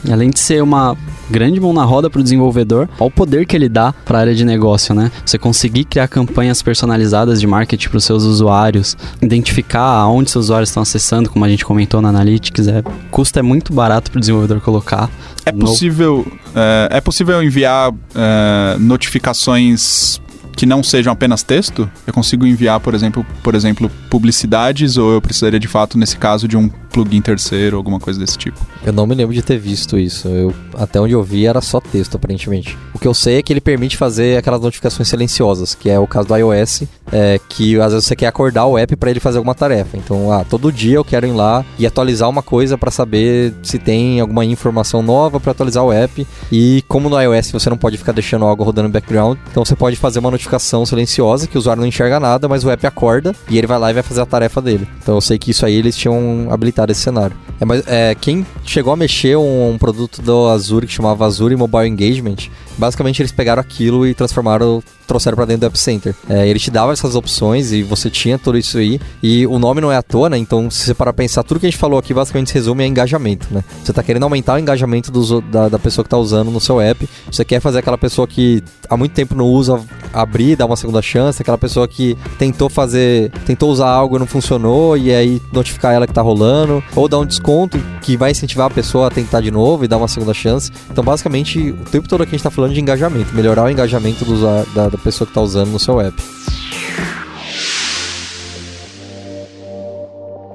E além de ser uma grande mão na roda para o desenvolvedor, olha o poder que ele dá para a área de negócio, né? Você conseguir criar campanhas personalizadas de marketing para os seus usuários, identificar aonde seus usuários estão acessando, como a gente comentou na Analytics, é, custo é muito barato para o desenvolvedor colocar. É No- possível, é, é possível enviar é, notificações que não sejam apenas texto? Eu consigo enviar, por exemplo, por exemplo, publicidades ou eu precisaria de fato nesse caso de um plugin terceiro, alguma coisa desse tipo? Eu não me lembro de ter visto isso. Eu, até onde eu vi era só texto, aparentemente. O que eu sei é que ele permite fazer aquelas notificações silenciosas, que é o caso do iOS, é, que às vezes você quer acordar o app para ele fazer alguma tarefa. Então, ah, todo dia eu quero ir lá e atualizar uma coisa para saber se tem alguma informação nova para atualizar o app. E como no iOS você não pode ficar deixando algo rodando no background, então você pode fazer uma notificação silenciosa que o usuário não enxerga nada, mas o app acorda e ele vai lá e vai fazer a tarefa dele. Então eu sei que isso aí eles tinham habilitado esse cenário. É, mas é, quem chegou a mexer um, um produto do Azure que chamava Azure Mobile Engagement, basicamente eles pegaram aquilo e transformaram, trouxeram para dentro do App Center. É, ele te dava essas opções e você tinha tudo isso aí. E o nome não é à toa, né? Então, se você parar pensar, tudo que a gente falou aqui basicamente se resume a engajamento, né? Você tá querendo aumentar o engajamento dos o- da, da pessoa que tá usando no seu app. Você quer fazer aquela pessoa que há muito tempo não usa abrir, dar uma segunda chance, aquela pessoa que tentou fazer, tentou usar algo e não funcionou e aí notificar ela que tá rolando, ou dar um desconto que vai incentivar a pessoa a tentar de novo e dar uma segunda chance. Então, basicamente, o tempo todo aqui a gente tá falando de engajamento, melhorar o engajamento do usuário- da, da pessoa que tá usando no seu app.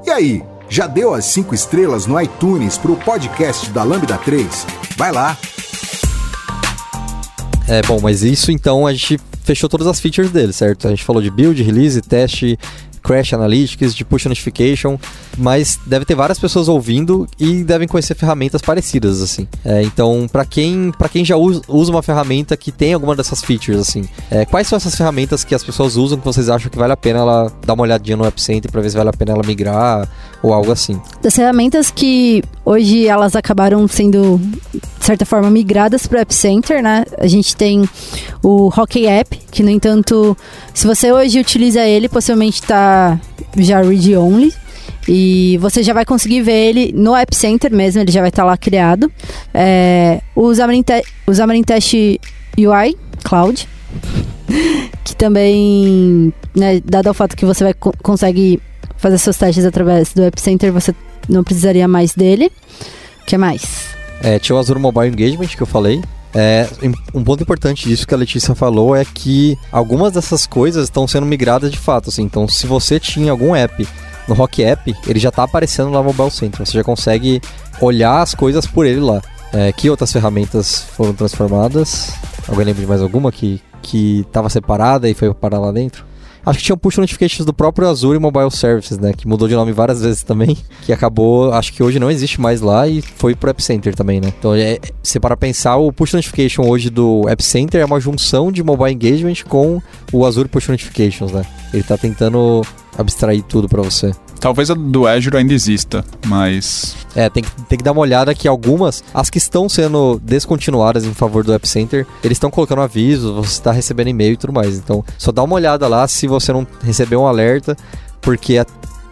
E aí, já deu as 5 estrelas no iTunes pro podcast da Lambda 3? Vai lá! É, bom, mas isso então a gente fechou todas as features dele, certo? A gente falou de build, release, teste, crash analytics, de push notification, mas deve ter várias pessoas ouvindo e devem conhecer ferramentas parecidas, assim. É, então, para quem, pra quem já usa, usa uma ferramenta que tem alguma dessas features, assim, é, quais são essas ferramentas que as pessoas usam que vocês acham que vale a pena ela dar uma olhadinha no App Center pra ver se vale a pena ela migrar ou algo assim? Das ferramentas que hoje elas acabaram sendo, certa forma, migradas para o App Center, né? A gente tem o Hockey App, que, no entanto, se você hoje utiliza ele, possivelmente está já read-only. E você já vai conseguir ver ele no App Center mesmo, ele já vai estar lá criado. É, Xamarin, Test UI Cloud, *laughs* que também, né, dado o fato que você vai co- consegue fazer seus testes através do App Center, você não precisaria mais dele. O que mais? É, tinha o Azure Mobile Engagement que eu falei. É, um ponto importante disso que a Letícia falou é que algumas dessas coisas estão sendo migradas de fato. Assim, então, se você tinha algum app no Rock App, ele já está aparecendo lá no Mobile Center. Você já consegue olhar as coisas por ele lá. É, que outras ferramentas foram transformadas? Alguém lembra de mais alguma que que estava separada e foi parar lá dentro? Acho que tinha o push notifications do próprio Azure Mobile Services, né? Que mudou de nome várias vezes também. *laughs* Que acabou, acho que hoje não existe mais lá e foi pro App Center também, né? Então, é, se para pensar, o push notification hoje do App Center é uma junção de mobile engagement com o Azure Push Notifications, né? Ele tá tentando abstrair tudo para você. Talvez a do Azure ainda exista, mas É, tem que, tem que dar uma olhada que algumas, as que estão sendo descontinuadas em favor do App Center, eles estão colocando avisos, você está recebendo e-mail e tudo mais. Então, só dá uma olhada lá se você não recebeu um alerta, porque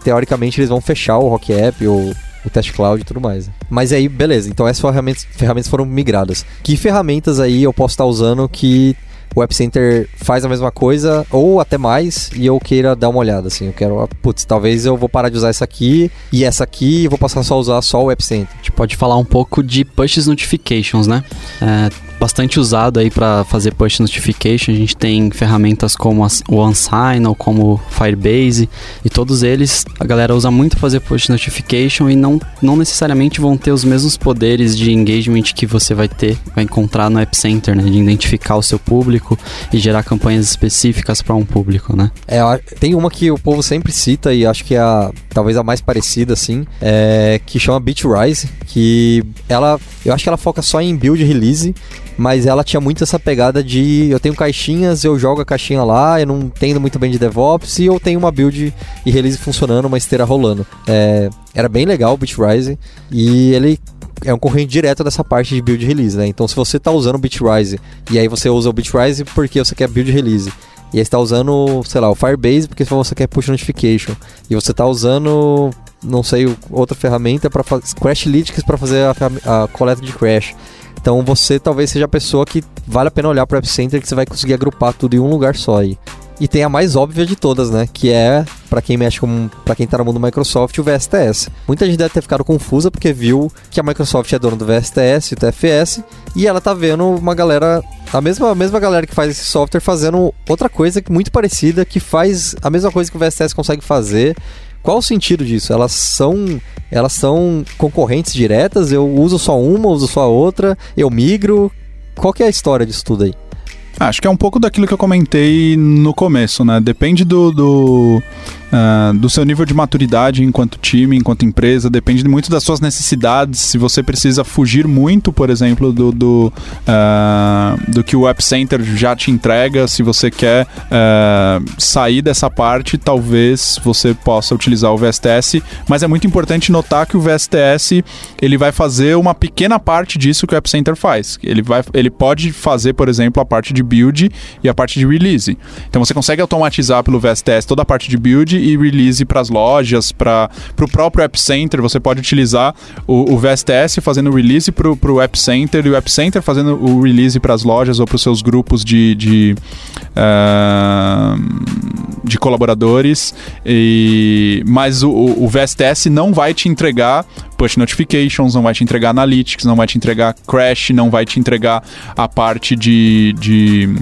teoricamente eles vão fechar o Rock App ou o Test Cloud e tudo mais. Mas aí, beleza. Então essas ferramentas, ferramentas foram migradas. Que ferramentas aí eu posso estar usando que o App Center faz a mesma coisa ou até mais e eu queira dar uma olhada, assim. Eu quero, ah, putz, talvez eu vou parar de usar essa aqui e essa aqui e vou passar só a usar só o App Center. A gente pode falar um pouco de push notifications, né? É, bastante usado aí para fazer push notification. A gente tem ferramentas como o Unsign ou como Firebase e todos eles a galera usa muito fazer push notification e não, não necessariamente vão ter os mesmos poderes de engagement que você vai ter, vai encontrar no App Center, né? De identificar o seu público e gerar campanhas específicas para um público, né? É, tem uma que o povo sempre cita e acho que é a, talvez a mais parecida assim, é, que chama Bitrise, que ela, eu acho que ela foca só em build release mas ela tinha muito essa pegada de eu tenho caixinhas, eu jogo a caixinha lá, eu não entendo muito bem de DevOps e eu tenho uma build e release funcionando, uma esteira rolando. É, era bem legal o Bitrise e ele é um corrente direto dessa parte de build release, né? Então se você está usando o Bitrise e aí você usa o Bitrise porque você quer build release e aí está usando, sei lá, o Firebase porque você quer push notification e você está usando não sei, outra ferramenta para fazer Crashlytics para fazer a, a coleta de crash. Então você talvez seja a pessoa que vale a pena olhar para o App Center que você vai conseguir agrupar tudo em um lugar só aí. E tem a mais óbvia de todas, né? Que é, para quem mexe com. para quem tá no mundo Microsoft, o VSTS. Muita gente deve ter ficado confusa porque viu que a Microsoft é dona do VSTS e do TFS, e ela tá vendo uma galera. A mesma, a mesma galera que faz esse software fazendo outra coisa muito parecida, que faz a mesma coisa que o VSTS consegue fazer, qual o sentido disso? Elas são elas são concorrentes diretas? Eu uso só uma, uso só outra, eu migro? Qual que é a história disso tudo aí? Acho que é um pouco daquilo que eu comentei no começo, né? Depende do, do uh, do seu nível de maturidade enquanto time, enquanto empresa, depende muito das suas necessidades. Se você precisa fugir muito, por exemplo, do, do, uh, do que o App Center já te entrega, se você quer uh, sair dessa parte, talvez você possa utilizar o VSTS, mas é muito importante notar que o VSTS ele vai fazer uma pequena parte disso que o App Center faz. Ele, vai, ele pode fazer, por exemplo, a parte de build e a parte de release. Então você consegue automatizar pelo VSTS toda a parte de build e release para as lojas, para o próprio App Center. Você pode utilizar o, o VSTS fazendo release para o App Center e o App Center fazendo o release para as lojas ou para os seus grupos de, de, uh, de colaboradores. E, mas o, o VSTS não vai te entregar push notifications, não vai te entregar analytics, não vai te entregar crash, não vai te entregar a parte de, de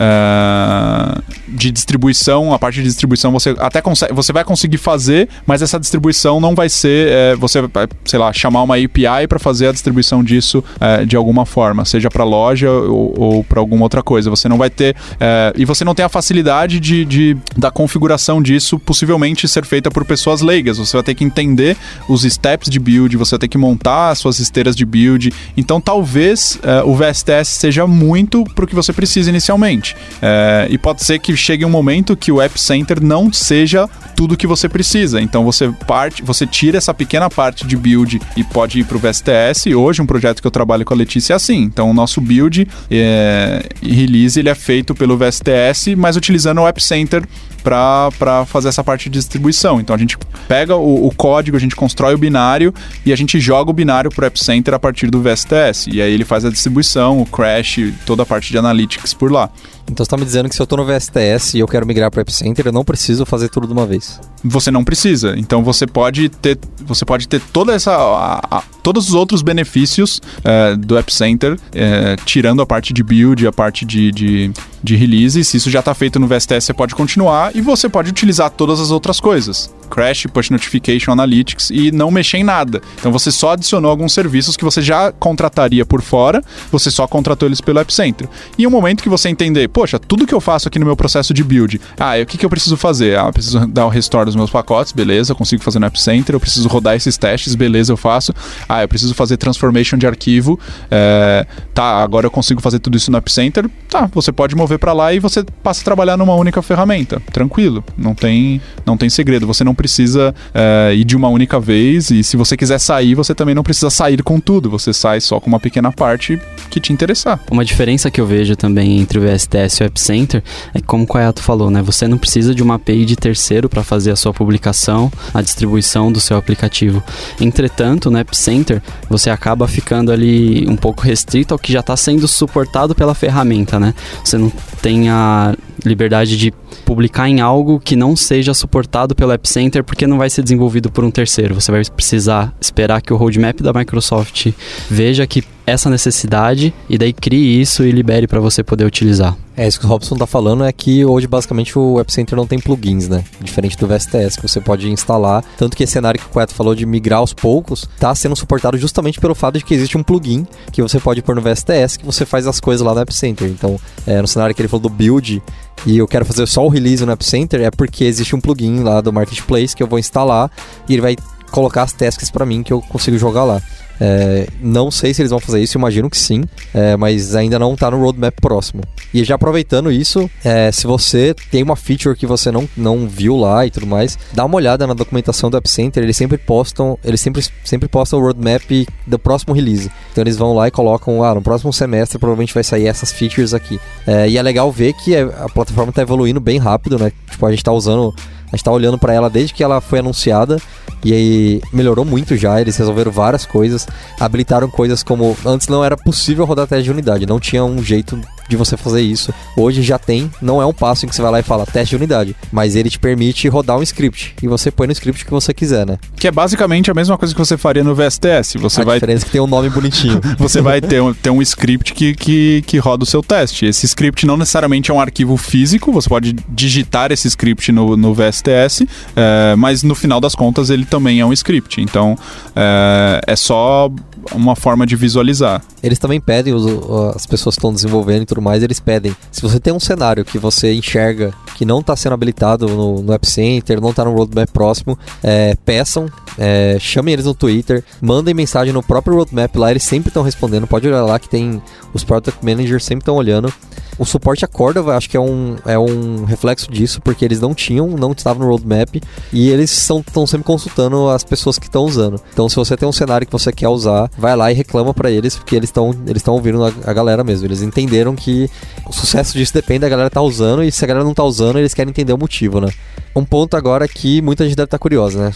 uh, de distribuição, a parte de distribuição você até consegue, você vai conseguir fazer, mas essa distribuição não vai ser, é, você vai, sei lá, chamar uma API para fazer a distribuição disso é, de alguma forma, seja para loja ou, ou para alguma outra coisa. Você não vai ter é, e você não tem a facilidade de, de, da configuração disso possivelmente ser feita por pessoas leigas. Você vai ter que entender os steps de build, você vai ter que montar as suas esteiras de build. Então talvez o VSTS seja muito para o que você precisa inicialmente. É, e pode ser que chegue um momento que o App Center não seja tudo que você precisa. Então você parte, você tira essa pequena parte de build e pode ir para o VSTS. Hoje um projeto que eu trabalho com a Letícia é assim. Então o nosso build é, release ele é feito pelo VSTS, mas utilizando o App Center para fazer essa parte de distribuição. Então a gente pega o, o, código, a gente constrói o binário e a gente joga o binário para o App Center a partir do VSTS. E aí ele faz a distribuição, o crash, toda a parte de analytics por lá. Então você está me dizendo que se eu estou no VSTS e eu quero migrar para o App Center, eu não preciso fazer tudo de uma vez. Você não precisa. Então você pode ter, você pode ter toda essa, a, a, todos os outros benefícios é, do App Center, é, tirando a parte de build, a parte de, de, de release. Se isso já está feito no VSTS, você pode continuar e você pode utilizar todas as outras coisas. Crash, Push Notification, Analytics e não mexer em nada. Então você só adicionou alguns serviços que você já contrataria por fora, você só contratou eles pelo App Center. E um momento que você entender, poxa, tudo que eu faço aqui no meu processo de build, ah, o que, que eu preciso fazer? Ah, eu preciso dar o um restore dos meus pacotes, beleza, eu consigo fazer no App Center, eu preciso rodar esses testes, beleza, eu faço. Ah, eu preciso fazer transformation de arquivo, é, tá, agora eu consigo fazer tudo isso no App Center, tá, você pode mover para lá e você passa a trabalhar numa única ferramenta, tranquilo, não tem, não tem segredo, você não precisa é, ir de uma única vez. E se você quiser sair, você também não precisa sair com tudo. Você sai só com uma pequena parte que te interessar. Uma diferença que eu vejo também entre o VSTS o App Center é como o Koyato falou, né? Você não precisa de uma API de terceiro para fazer a sua publicação, a distribuição do seu aplicativo. Entretanto, no App Center, você acaba ficando ali um pouco restrito ao que já está sendo suportado pela ferramenta, né? Você não tem a liberdade de publicar em algo que não seja suportado pelo App Center porque não vai ser desenvolvido por um terceiro. Você vai precisar esperar que o roadmap da Microsoft veja que essa necessidade e daí crie isso e libere para você poder utilizar. É, isso que o Robson tá falando é que hoje basicamente o App Center não tem plugins, né? Diferente do VSTS, que você pode instalar. Tanto que esse cenário que o Queto falou de migrar aos poucos, tá sendo suportado justamente pelo fato de que existe um plugin que você pode pôr no VSTS que você faz as coisas lá no App Center. Então, é, no cenário que ele falou do build, e eu quero fazer só o release no App Center, é porque existe um plugin lá do Marketplace que eu vou instalar e ele vai colocar as tasks para mim que eu consigo jogar lá. É, não sei se eles vão fazer isso, imagino que sim, é, mas ainda não está no roadmap próximo. E já aproveitando isso, é, se você tem uma feature que você não, não viu lá e tudo mais, dá uma olhada na documentação do App Center, eles sempre postam, eles sempre, sempre postam o roadmap do próximo release. Então eles vão lá e colocam, ah, no próximo semestre provavelmente vai sair essas features aqui. É, e é legal ver que é, a plataforma está evoluindo bem rápido, né? Tipo, a gente está usando a gente tá olhando para ela desde que ela foi anunciada e aí melhorou muito já. Eles resolveram várias coisas, habilitaram coisas como antes não era possível rodar teste de unidade, não tinha um jeito de você fazer isso. Hoje já tem, não é um passo em que você vai lá e fala teste de unidade, mas ele te permite rodar um script e você põe no script que você quiser, né? Que é basicamente a mesma coisa que você faria no VSTS. Você a vai diferença é que tem um nome bonitinho. *laughs* você vai *laughs* ter um, ter um script que, que, que roda o seu teste. Esse script não necessariamente é um arquivo físico, você pode digitar esse script no, no VSTS, é, mas no final das contas ele também é um script. Então é, é só uma forma de visualizar. Eles também pedem, os, as pessoas que estão desenvolvendo e tudo mais, eles pedem. Se você tem um cenário que você enxerga que não está sendo habilitado no, no App Center, não está no roadmap próximo, é, peçam, é, chamem eles no Twitter, mandem mensagem no próprio roadmap lá, eles sempre estão respondendo. Pode olhar lá que tem os Product Managers sempre estão olhando. O suporte a corda, acho que é um, é um reflexo disso, porque eles não tinham, não estavam no roadmap e eles estão sempre consultando as pessoas que estão usando. Então, se você tem um cenário que você quer usar, vai lá e reclama para eles, porque eles estão eles ouvindo a, a, galera mesmo. Eles entenderam que o sucesso disso depende da galera estar tá usando e se a galera não tá usando, eles querem entender o motivo, né? Um ponto agora que muita gente deve estar tá curiosa, né?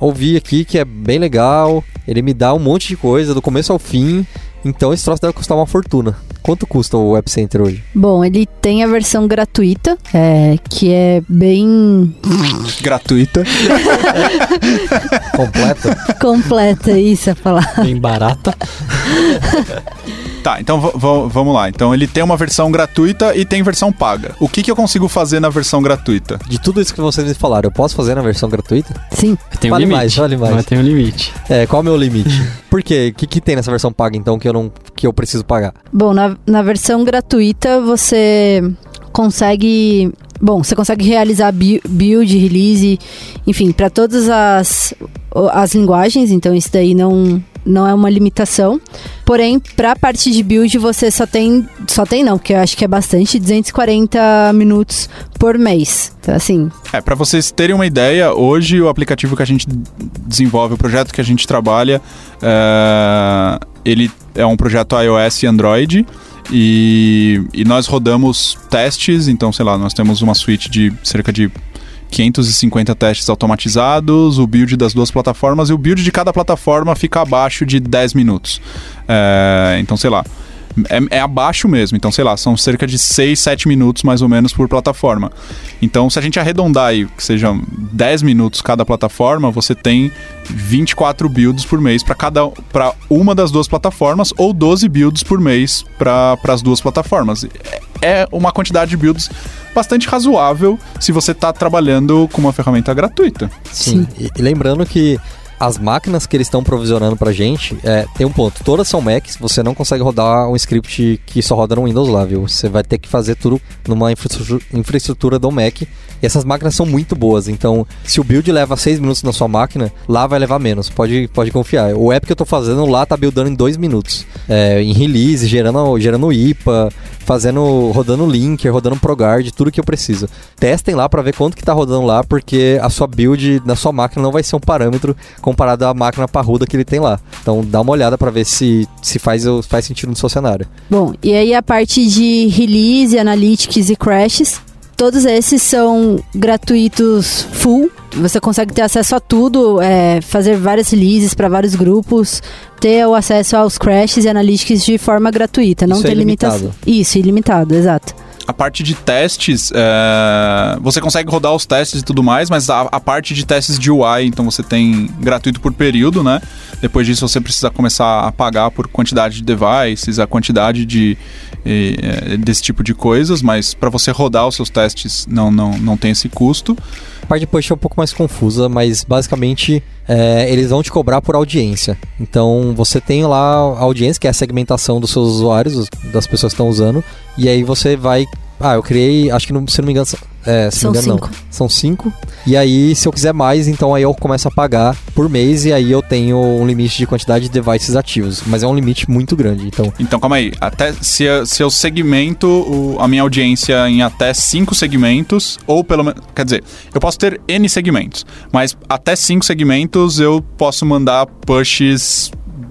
Ouvi aqui que é bem legal, ele me dá um monte de coisa do começo ao fim. Então esse troço deve custar uma fortuna. Quanto custa o Web Center hoje? Bom, ele tem a versão gratuita, é, que é bem. Gratuita. *laughs* Completa? Completa, isso a falar. Bem barata. *laughs* Tá, então vamos lá. Então ele tem uma versão gratuita e tem versão paga. O que, que eu consigo fazer na versão gratuita? De tudo isso que vocês me falaram, eu posso fazer na versão gratuita? Sim. Tem um vale limite. mais, vale mais. Mas tem um limite. É, qual é o meu limite? *laughs* Por quê? O que, que tem nessa versão paga, então, que eu não que eu preciso pagar? Bom, na, na versão gratuita você consegue Bom, você consegue realizar build, release, enfim, para todas as, as linguagens, então isso daí não, não é uma limitação. Porém, para a parte de build você só tem, só tem não, porque eu acho que é bastante, 240 minutos por mês. Então, assim. É, para vocês terem uma ideia, hoje o aplicativo que a gente desenvolve, o projeto que a gente trabalha, é, ele é um projeto iOS e Android. E, e nós rodamos testes, então, sei lá, nós temos uma suite de cerca de 550 testes automatizados, o build das duas plataformas e o build de cada plataforma fica abaixo de 10 minutos. É, então, sei lá. É, é, abaixo mesmo, então sei lá, são cerca de 6, 7 minutos mais ou menos por plataforma. Então, se a gente arredondar aí, que sejam 10 minutos cada plataforma, você tem 24 builds por mês para cada para uma das duas plataformas ou 12 builds por mês para as duas plataformas. É, é uma quantidade de builds bastante razoável se você está trabalhando com uma ferramenta gratuita. Sim. Sim. E, e lembrando que as máquinas que eles estão provisionando pra gente, é, tem um ponto. Todas são Macs, você não consegue rodar um script que só roda no Windows lá, viu? Você vai ter que fazer tudo numa infraestrutura, do Mac. E essas máquinas são muito boas, então se o build leva 6 minutos na sua máquina, lá vai levar menos, pode, pode confiar. O app que eu tô fazendo lá tá buildando em 2 minutos. É, em release, gerando, gerando IPA, fazendo, rodando linker, rodando ProGuard, tudo que eu preciso. Testem lá para ver quanto que tá rodando lá, porque a sua build na sua máquina não vai ser um parâmetro comparado à máquina parruda que ele tem lá. Então dá uma olhada para ver se, se faz, faz sentido no seu cenário. Bom, e aí a parte de release, analytics e crashes, todos esses são gratuitos full. Você consegue ter acesso a tudo, é, fazer várias releases para vários grupos, ter o acesso aos crashes e analytics de forma gratuita, não Isso é ter limitação. ilimitado. Isso, ilimitado, exato. A parte de testes, é, você consegue rodar os testes e tudo mais, mas a, a parte de testes de UI, então você tem gratuito por período, né? Depois disso você precisa começar a pagar por quantidade de devices, a quantidade de eh, eh, desse tipo de coisas, mas para você rodar os seus testes não, não, não tem esse custo. A parte de push é um pouco mais confusa, mas basicamente é, eles vão te cobrar por audiência. Então você tem lá a audiência, que é a segmentação dos seus usuários, os- das pessoas que estão usando, e aí você vai. Ah, eu criei, acho que não- se não me engano, é, se São me engano, cinco. não. São cinco. E aí, se eu quiser mais, então aí eu começo a pagar por mês e aí eu tenho um limite de quantidade de devices ativos. Mas é um limite muito grande. Então, Então, calma aí. Até se eu, se eu segmento o- a minha audiência em até cinco segmentos, ou pelo menos. Quer dizer, eu posso ter N segmentos, mas até cinco segmentos eu posso mandar pushes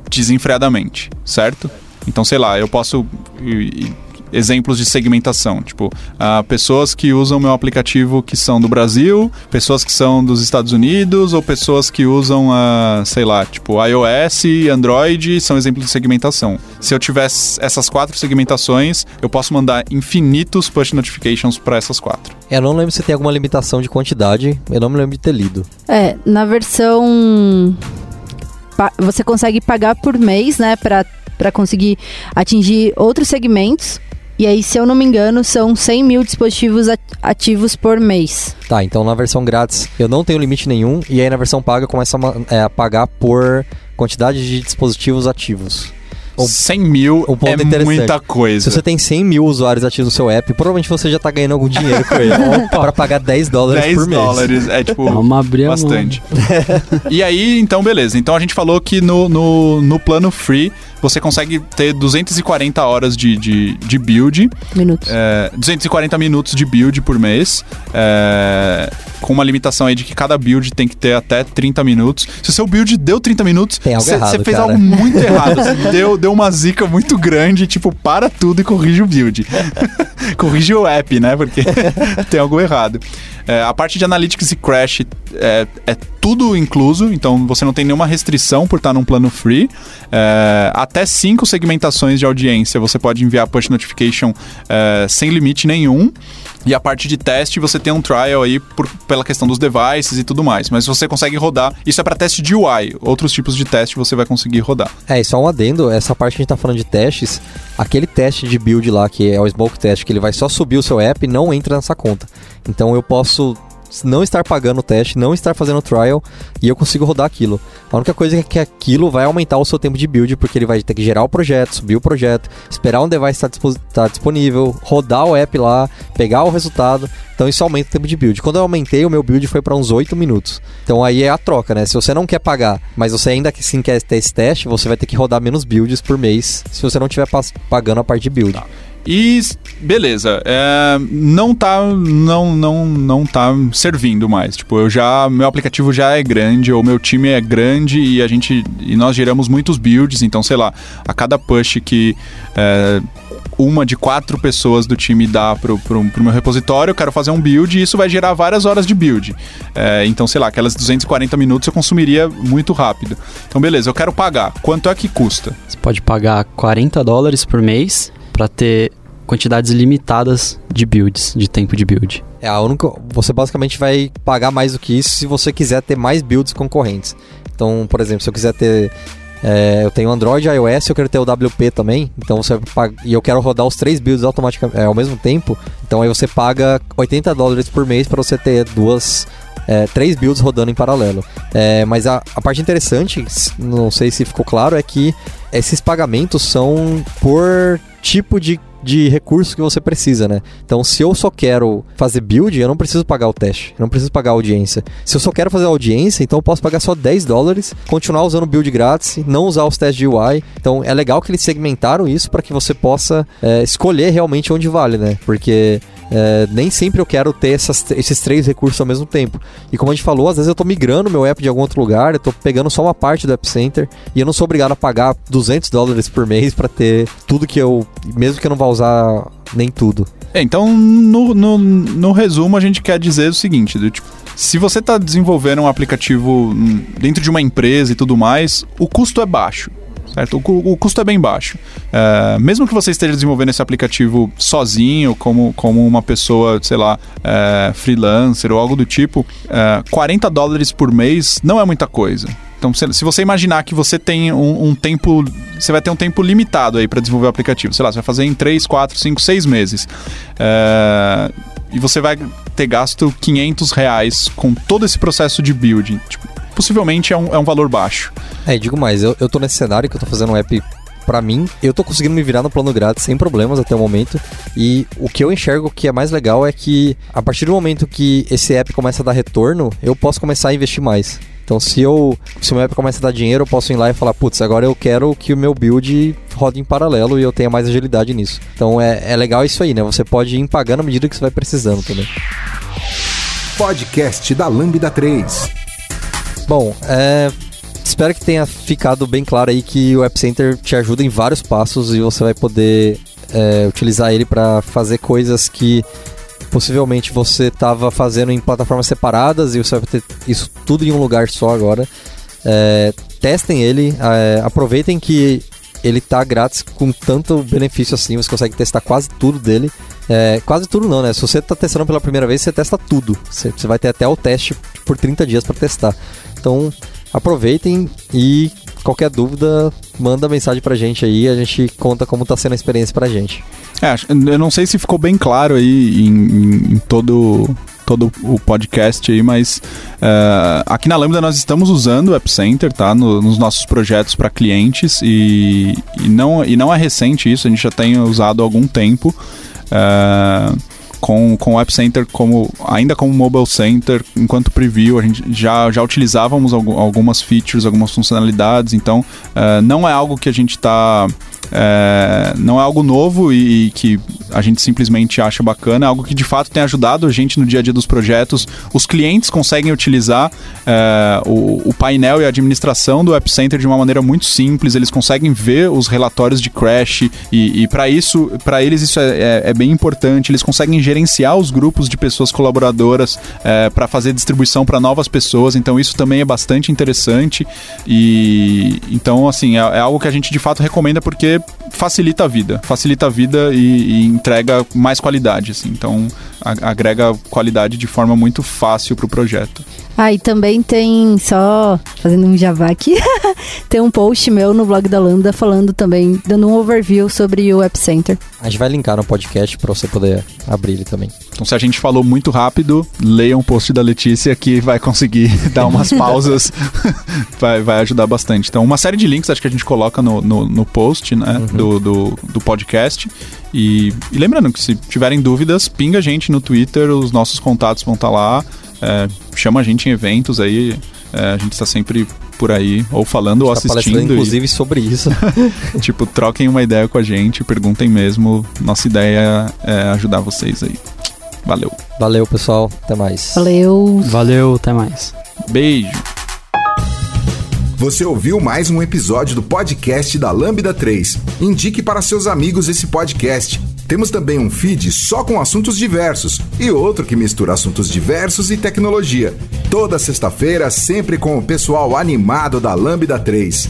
desenfreadamente, certo? Então, sei lá, eu posso. e- e- Exemplos de segmentação, tipo, ah, pessoas que usam meu aplicativo que são do Brasil, pessoas que são dos Estados Unidos, ou pessoas que usam, ah, sei lá, tipo, iOS e Android são exemplos de segmentação. Se eu tivesse essas quatro segmentações, eu posso mandar infinitos push notifications para essas quatro. eu não lembro se tem alguma limitação de quantidade, eu não me lembro de ter lido. É, na versão. Você consegue pagar por mês, né? Pra conseguir atingir outros segmentos. E aí, se eu não me engano, são 100 mil dispositivos at- ativos por mês. Tá, então na versão grátis eu não tenho limite nenhum, e aí na versão paga começa a, é, a pagar por quantidade de dispositivos ativos. O- 100 mil o ponto é interessante. muita coisa. Se você tem 100 mil usuários ativos no seu app, provavelmente você já tá ganhando algum dinheiro com ele. *laughs* pra pagar 10 dólares 10 por mês. dólares, é tipo... *laughs* Vamos abrir a mão. Bastante. *laughs* e aí, então, beleza. Então a gente falou que no, no, no plano free você consegue ter 240 horas de, de, de build, Minutos. é, 240 minutos de build por mês, é, com uma limitação aí de que cada build tem que ter até 30 minutos. Se o seu build deu 30 minutos, você fez cara. algo muito errado. *laughs* Deu, deu uma zica muito grande, tipo, para tudo e corrige o build. *laughs* corrige o app, né? Porque *laughs* tem algo errado. É, a parte de analytics e crash é, é tudo incluso, então você não tem nenhuma restrição por estar num plano free. É, até cinco segmentações de audiência você pode enviar push notification é, sem limite nenhum. E a parte de teste, você tem um trial aí por- pela questão dos devices e tudo mais. Mas você consegue rodar. Isso é para teste de UI. Outros tipos de teste você vai conseguir rodar. É, e só um adendo, essa parte que a gente tá falando de testes, aquele teste de build lá, que é o smoke test, que ele vai só subir o seu app, não entra nessa conta. Então eu posso não estar pagando o teste, não estar fazendo o trial e eu consigo rodar aquilo. A única coisa é que aquilo vai aumentar o seu tempo de build, porque ele vai ter que gerar o projeto, subir o projeto, esperar um device estar estar disponível, rodar o app lá, pegar o resultado. Então isso aumenta o tempo de build. Quando eu aumentei, o meu build foi para uns 8 minutos. Então aí é a troca, né? Se você não quer pagar, mas você ainda assim quer ter esse teste, você vai ter que rodar menos builds por mês, se você não estiver pagando a parte de build. E beleza, é, não tá não não não tá servindo mais. Tipo, eu já meu aplicativo já é grande, ou meu time é grande e a gente e nós geramos muitos builds, então sei lá, a cada push que é, uma de quatro pessoas do time dá pro, pro, pro meu repositório, eu quero fazer um build e isso vai gerar várias horas de build. É, então, sei lá, aquelas 240 minutos eu consumiria muito rápido. Então, beleza, eu quero pagar. Quanto é que custa? Você pode pagar 40 dólares por mês para ter quantidades limitadas de builds, de tempo de build. É a única. Você basicamente vai pagar mais do que isso se você quiser ter mais builds concorrentes. Então, por exemplo, se eu quiser ter. é, eu tenho Android e iOS, eu quero ter o WP também. Então você paga, e eu quero rodar os três builds automaticamente é, ao mesmo tempo. Então aí você paga 80 dólares por mês para você ter duas é, três builds rodando em paralelo. É, mas a, a parte interessante, não sei se ficou claro, é que esses pagamentos são por tipo de de recurso que você precisa, né? Então, se eu só quero fazer build, eu não preciso pagar o teste, eu não preciso pagar a audiência. Se eu só quero fazer audiência, então eu posso pagar só 10 dólares, continuar usando build grátis, não usar os testes de UI. Então, é legal que eles segmentaram isso para que você possa é, escolher realmente onde vale, né? Porque é, nem sempre eu quero ter essas, esses três recursos ao mesmo tempo. E como a gente falou, às vezes eu estou migrando meu app de algum outro lugar, eu estou pegando só uma parte do App Center e eu não sou obrigado a pagar 200 dólares por mês para ter tudo que eu, mesmo que eu não vá usar nem tudo. É, então, no, no, no, resumo, a gente quer dizer o seguinte: do, tipo, se você está desenvolvendo um aplicativo dentro de uma empresa e tudo mais, o custo é baixo certo? O, o custo é bem baixo. É, mesmo que você esteja desenvolvendo esse aplicativo sozinho, como, como uma pessoa, sei lá, é, freelancer ou algo do tipo, é, 40 dólares por mês não é muita coisa. Então, se você imaginar que você tem um, um tempo, você vai ter um tempo limitado aí para desenvolver o aplicativo, sei lá, você vai fazer em 3, 4, 5, 6 meses. É, e você vai ter gasto 500 reais com todo esse processo de building. Tipo, possivelmente é um, é um valor baixo. É, digo mais, eu, eu tô nesse cenário que eu tô fazendo um app para mim, eu tô conseguindo me virar no plano grátis sem problemas até o momento. E o que eu enxergo que é mais legal é que a partir do momento que esse app começa a dar retorno, eu posso começar a investir mais. Então, se eu se o meu app começa a dar dinheiro, eu posso ir lá e falar, putz, agora eu quero que o meu build rode em paralelo e eu tenha mais agilidade nisso. Então, é, é legal isso aí, né? Você pode ir pagando à medida que você vai precisando também. Podcast da Lambda 3. Bom, é, espero que tenha ficado bem claro aí que o App Center te ajuda em vários passos e você vai poder é, utilizar ele para fazer coisas que possivelmente você estava fazendo em plataformas separadas e você vai ter isso tudo em um lugar só agora. É, testem ele, é, aproveitem que ele tá grátis com tanto benefício assim, você consegue testar quase tudo dele. É, quase tudo não, né? Se você está testando pela primeira vez, você testa tudo. Você, você vai ter até o teste por 30 dias para testar. Então, aproveitem e qualquer dúvida, manda mensagem pra gente aí, a gente conta como tá sendo a experiência pra gente. É, eu não sei se ficou bem claro aí em, em todo todo o podcast aí, mas uh, aqui na Lambda nós estamos usando o App Center, tá? No, nos nossos projetos para clientes e, e, não, e não é recente isso, a gente já tem usado há algum tempo. Uh, com, com o App Center como, ainda como Mobile Center, enquanto preview, a gente já, já utilizávamos algumas features, algumas funcionalidades, então uh, não é algo que a gente está é, não é algo novo e, e, que a gente simplesmente acha bacana, é algo que de fato tem ajudado a gente no dia a dia dos projetos. Os clientes conseguem utilizar é, o, o, painel e a administração do App Center de uma maneira muito simples, eles conseguem ver os relatórios de crash e, e para isso, para eles isso é, é, é, bem importante. Eles conseguem gerenciar os grupos de pessoas colaboradoras é, para fazer distribuição para novas pessoas, então isso também é bastante interessante e então assim é, é algo que a gente de fato recomenda porque facilita a vida, facilita a vida e, e entrega mais qualidade, assim. Então agrega qualidade de forma muito fácil para o projeto. Ah, e também tem, só fazendo um java aqui, *laughs* tem um post meu no blog da Lambda falando também, dando um overview sobre o App Center. A gente vai linkar no podcast para você poder abrir ele também. Então, se a gente falou muito rápido, leia um post da Letícia que vai conseguir *laughs* dar umas pausas, *laughs* vai, vai ajudar bastante. Então, uma série de links acho que a gente coloca no, no, no post né, uhum. do, do, do podcast. E, e, lembrando que se tiverem dúvidas, pinga a gente no Twitter, os nossos contatos vão estar tá lá. É, chama a gente em eventos aí. É, a gente está sempre por aí, ou falando ou tá assistindo. inclusive e... sobre isso. *laughs* tipo, troquem uma ideia com a gente, perguntem mesmo. Nossa ideia é ajudar vocês aí. Valeu. Valeu, pessoal. Até mais. Valeu. Valeu, até mais. Beijo. Você ouviu mais um episódio do podcast da Lambda 3. Indique para seus amigos esse podcast. Temos também um feed só com assuntos diversos e outro que mistura assuntos diversos e tecnologia. Toda sexta-feira, sempre com o pessoal animado da Lambda 3.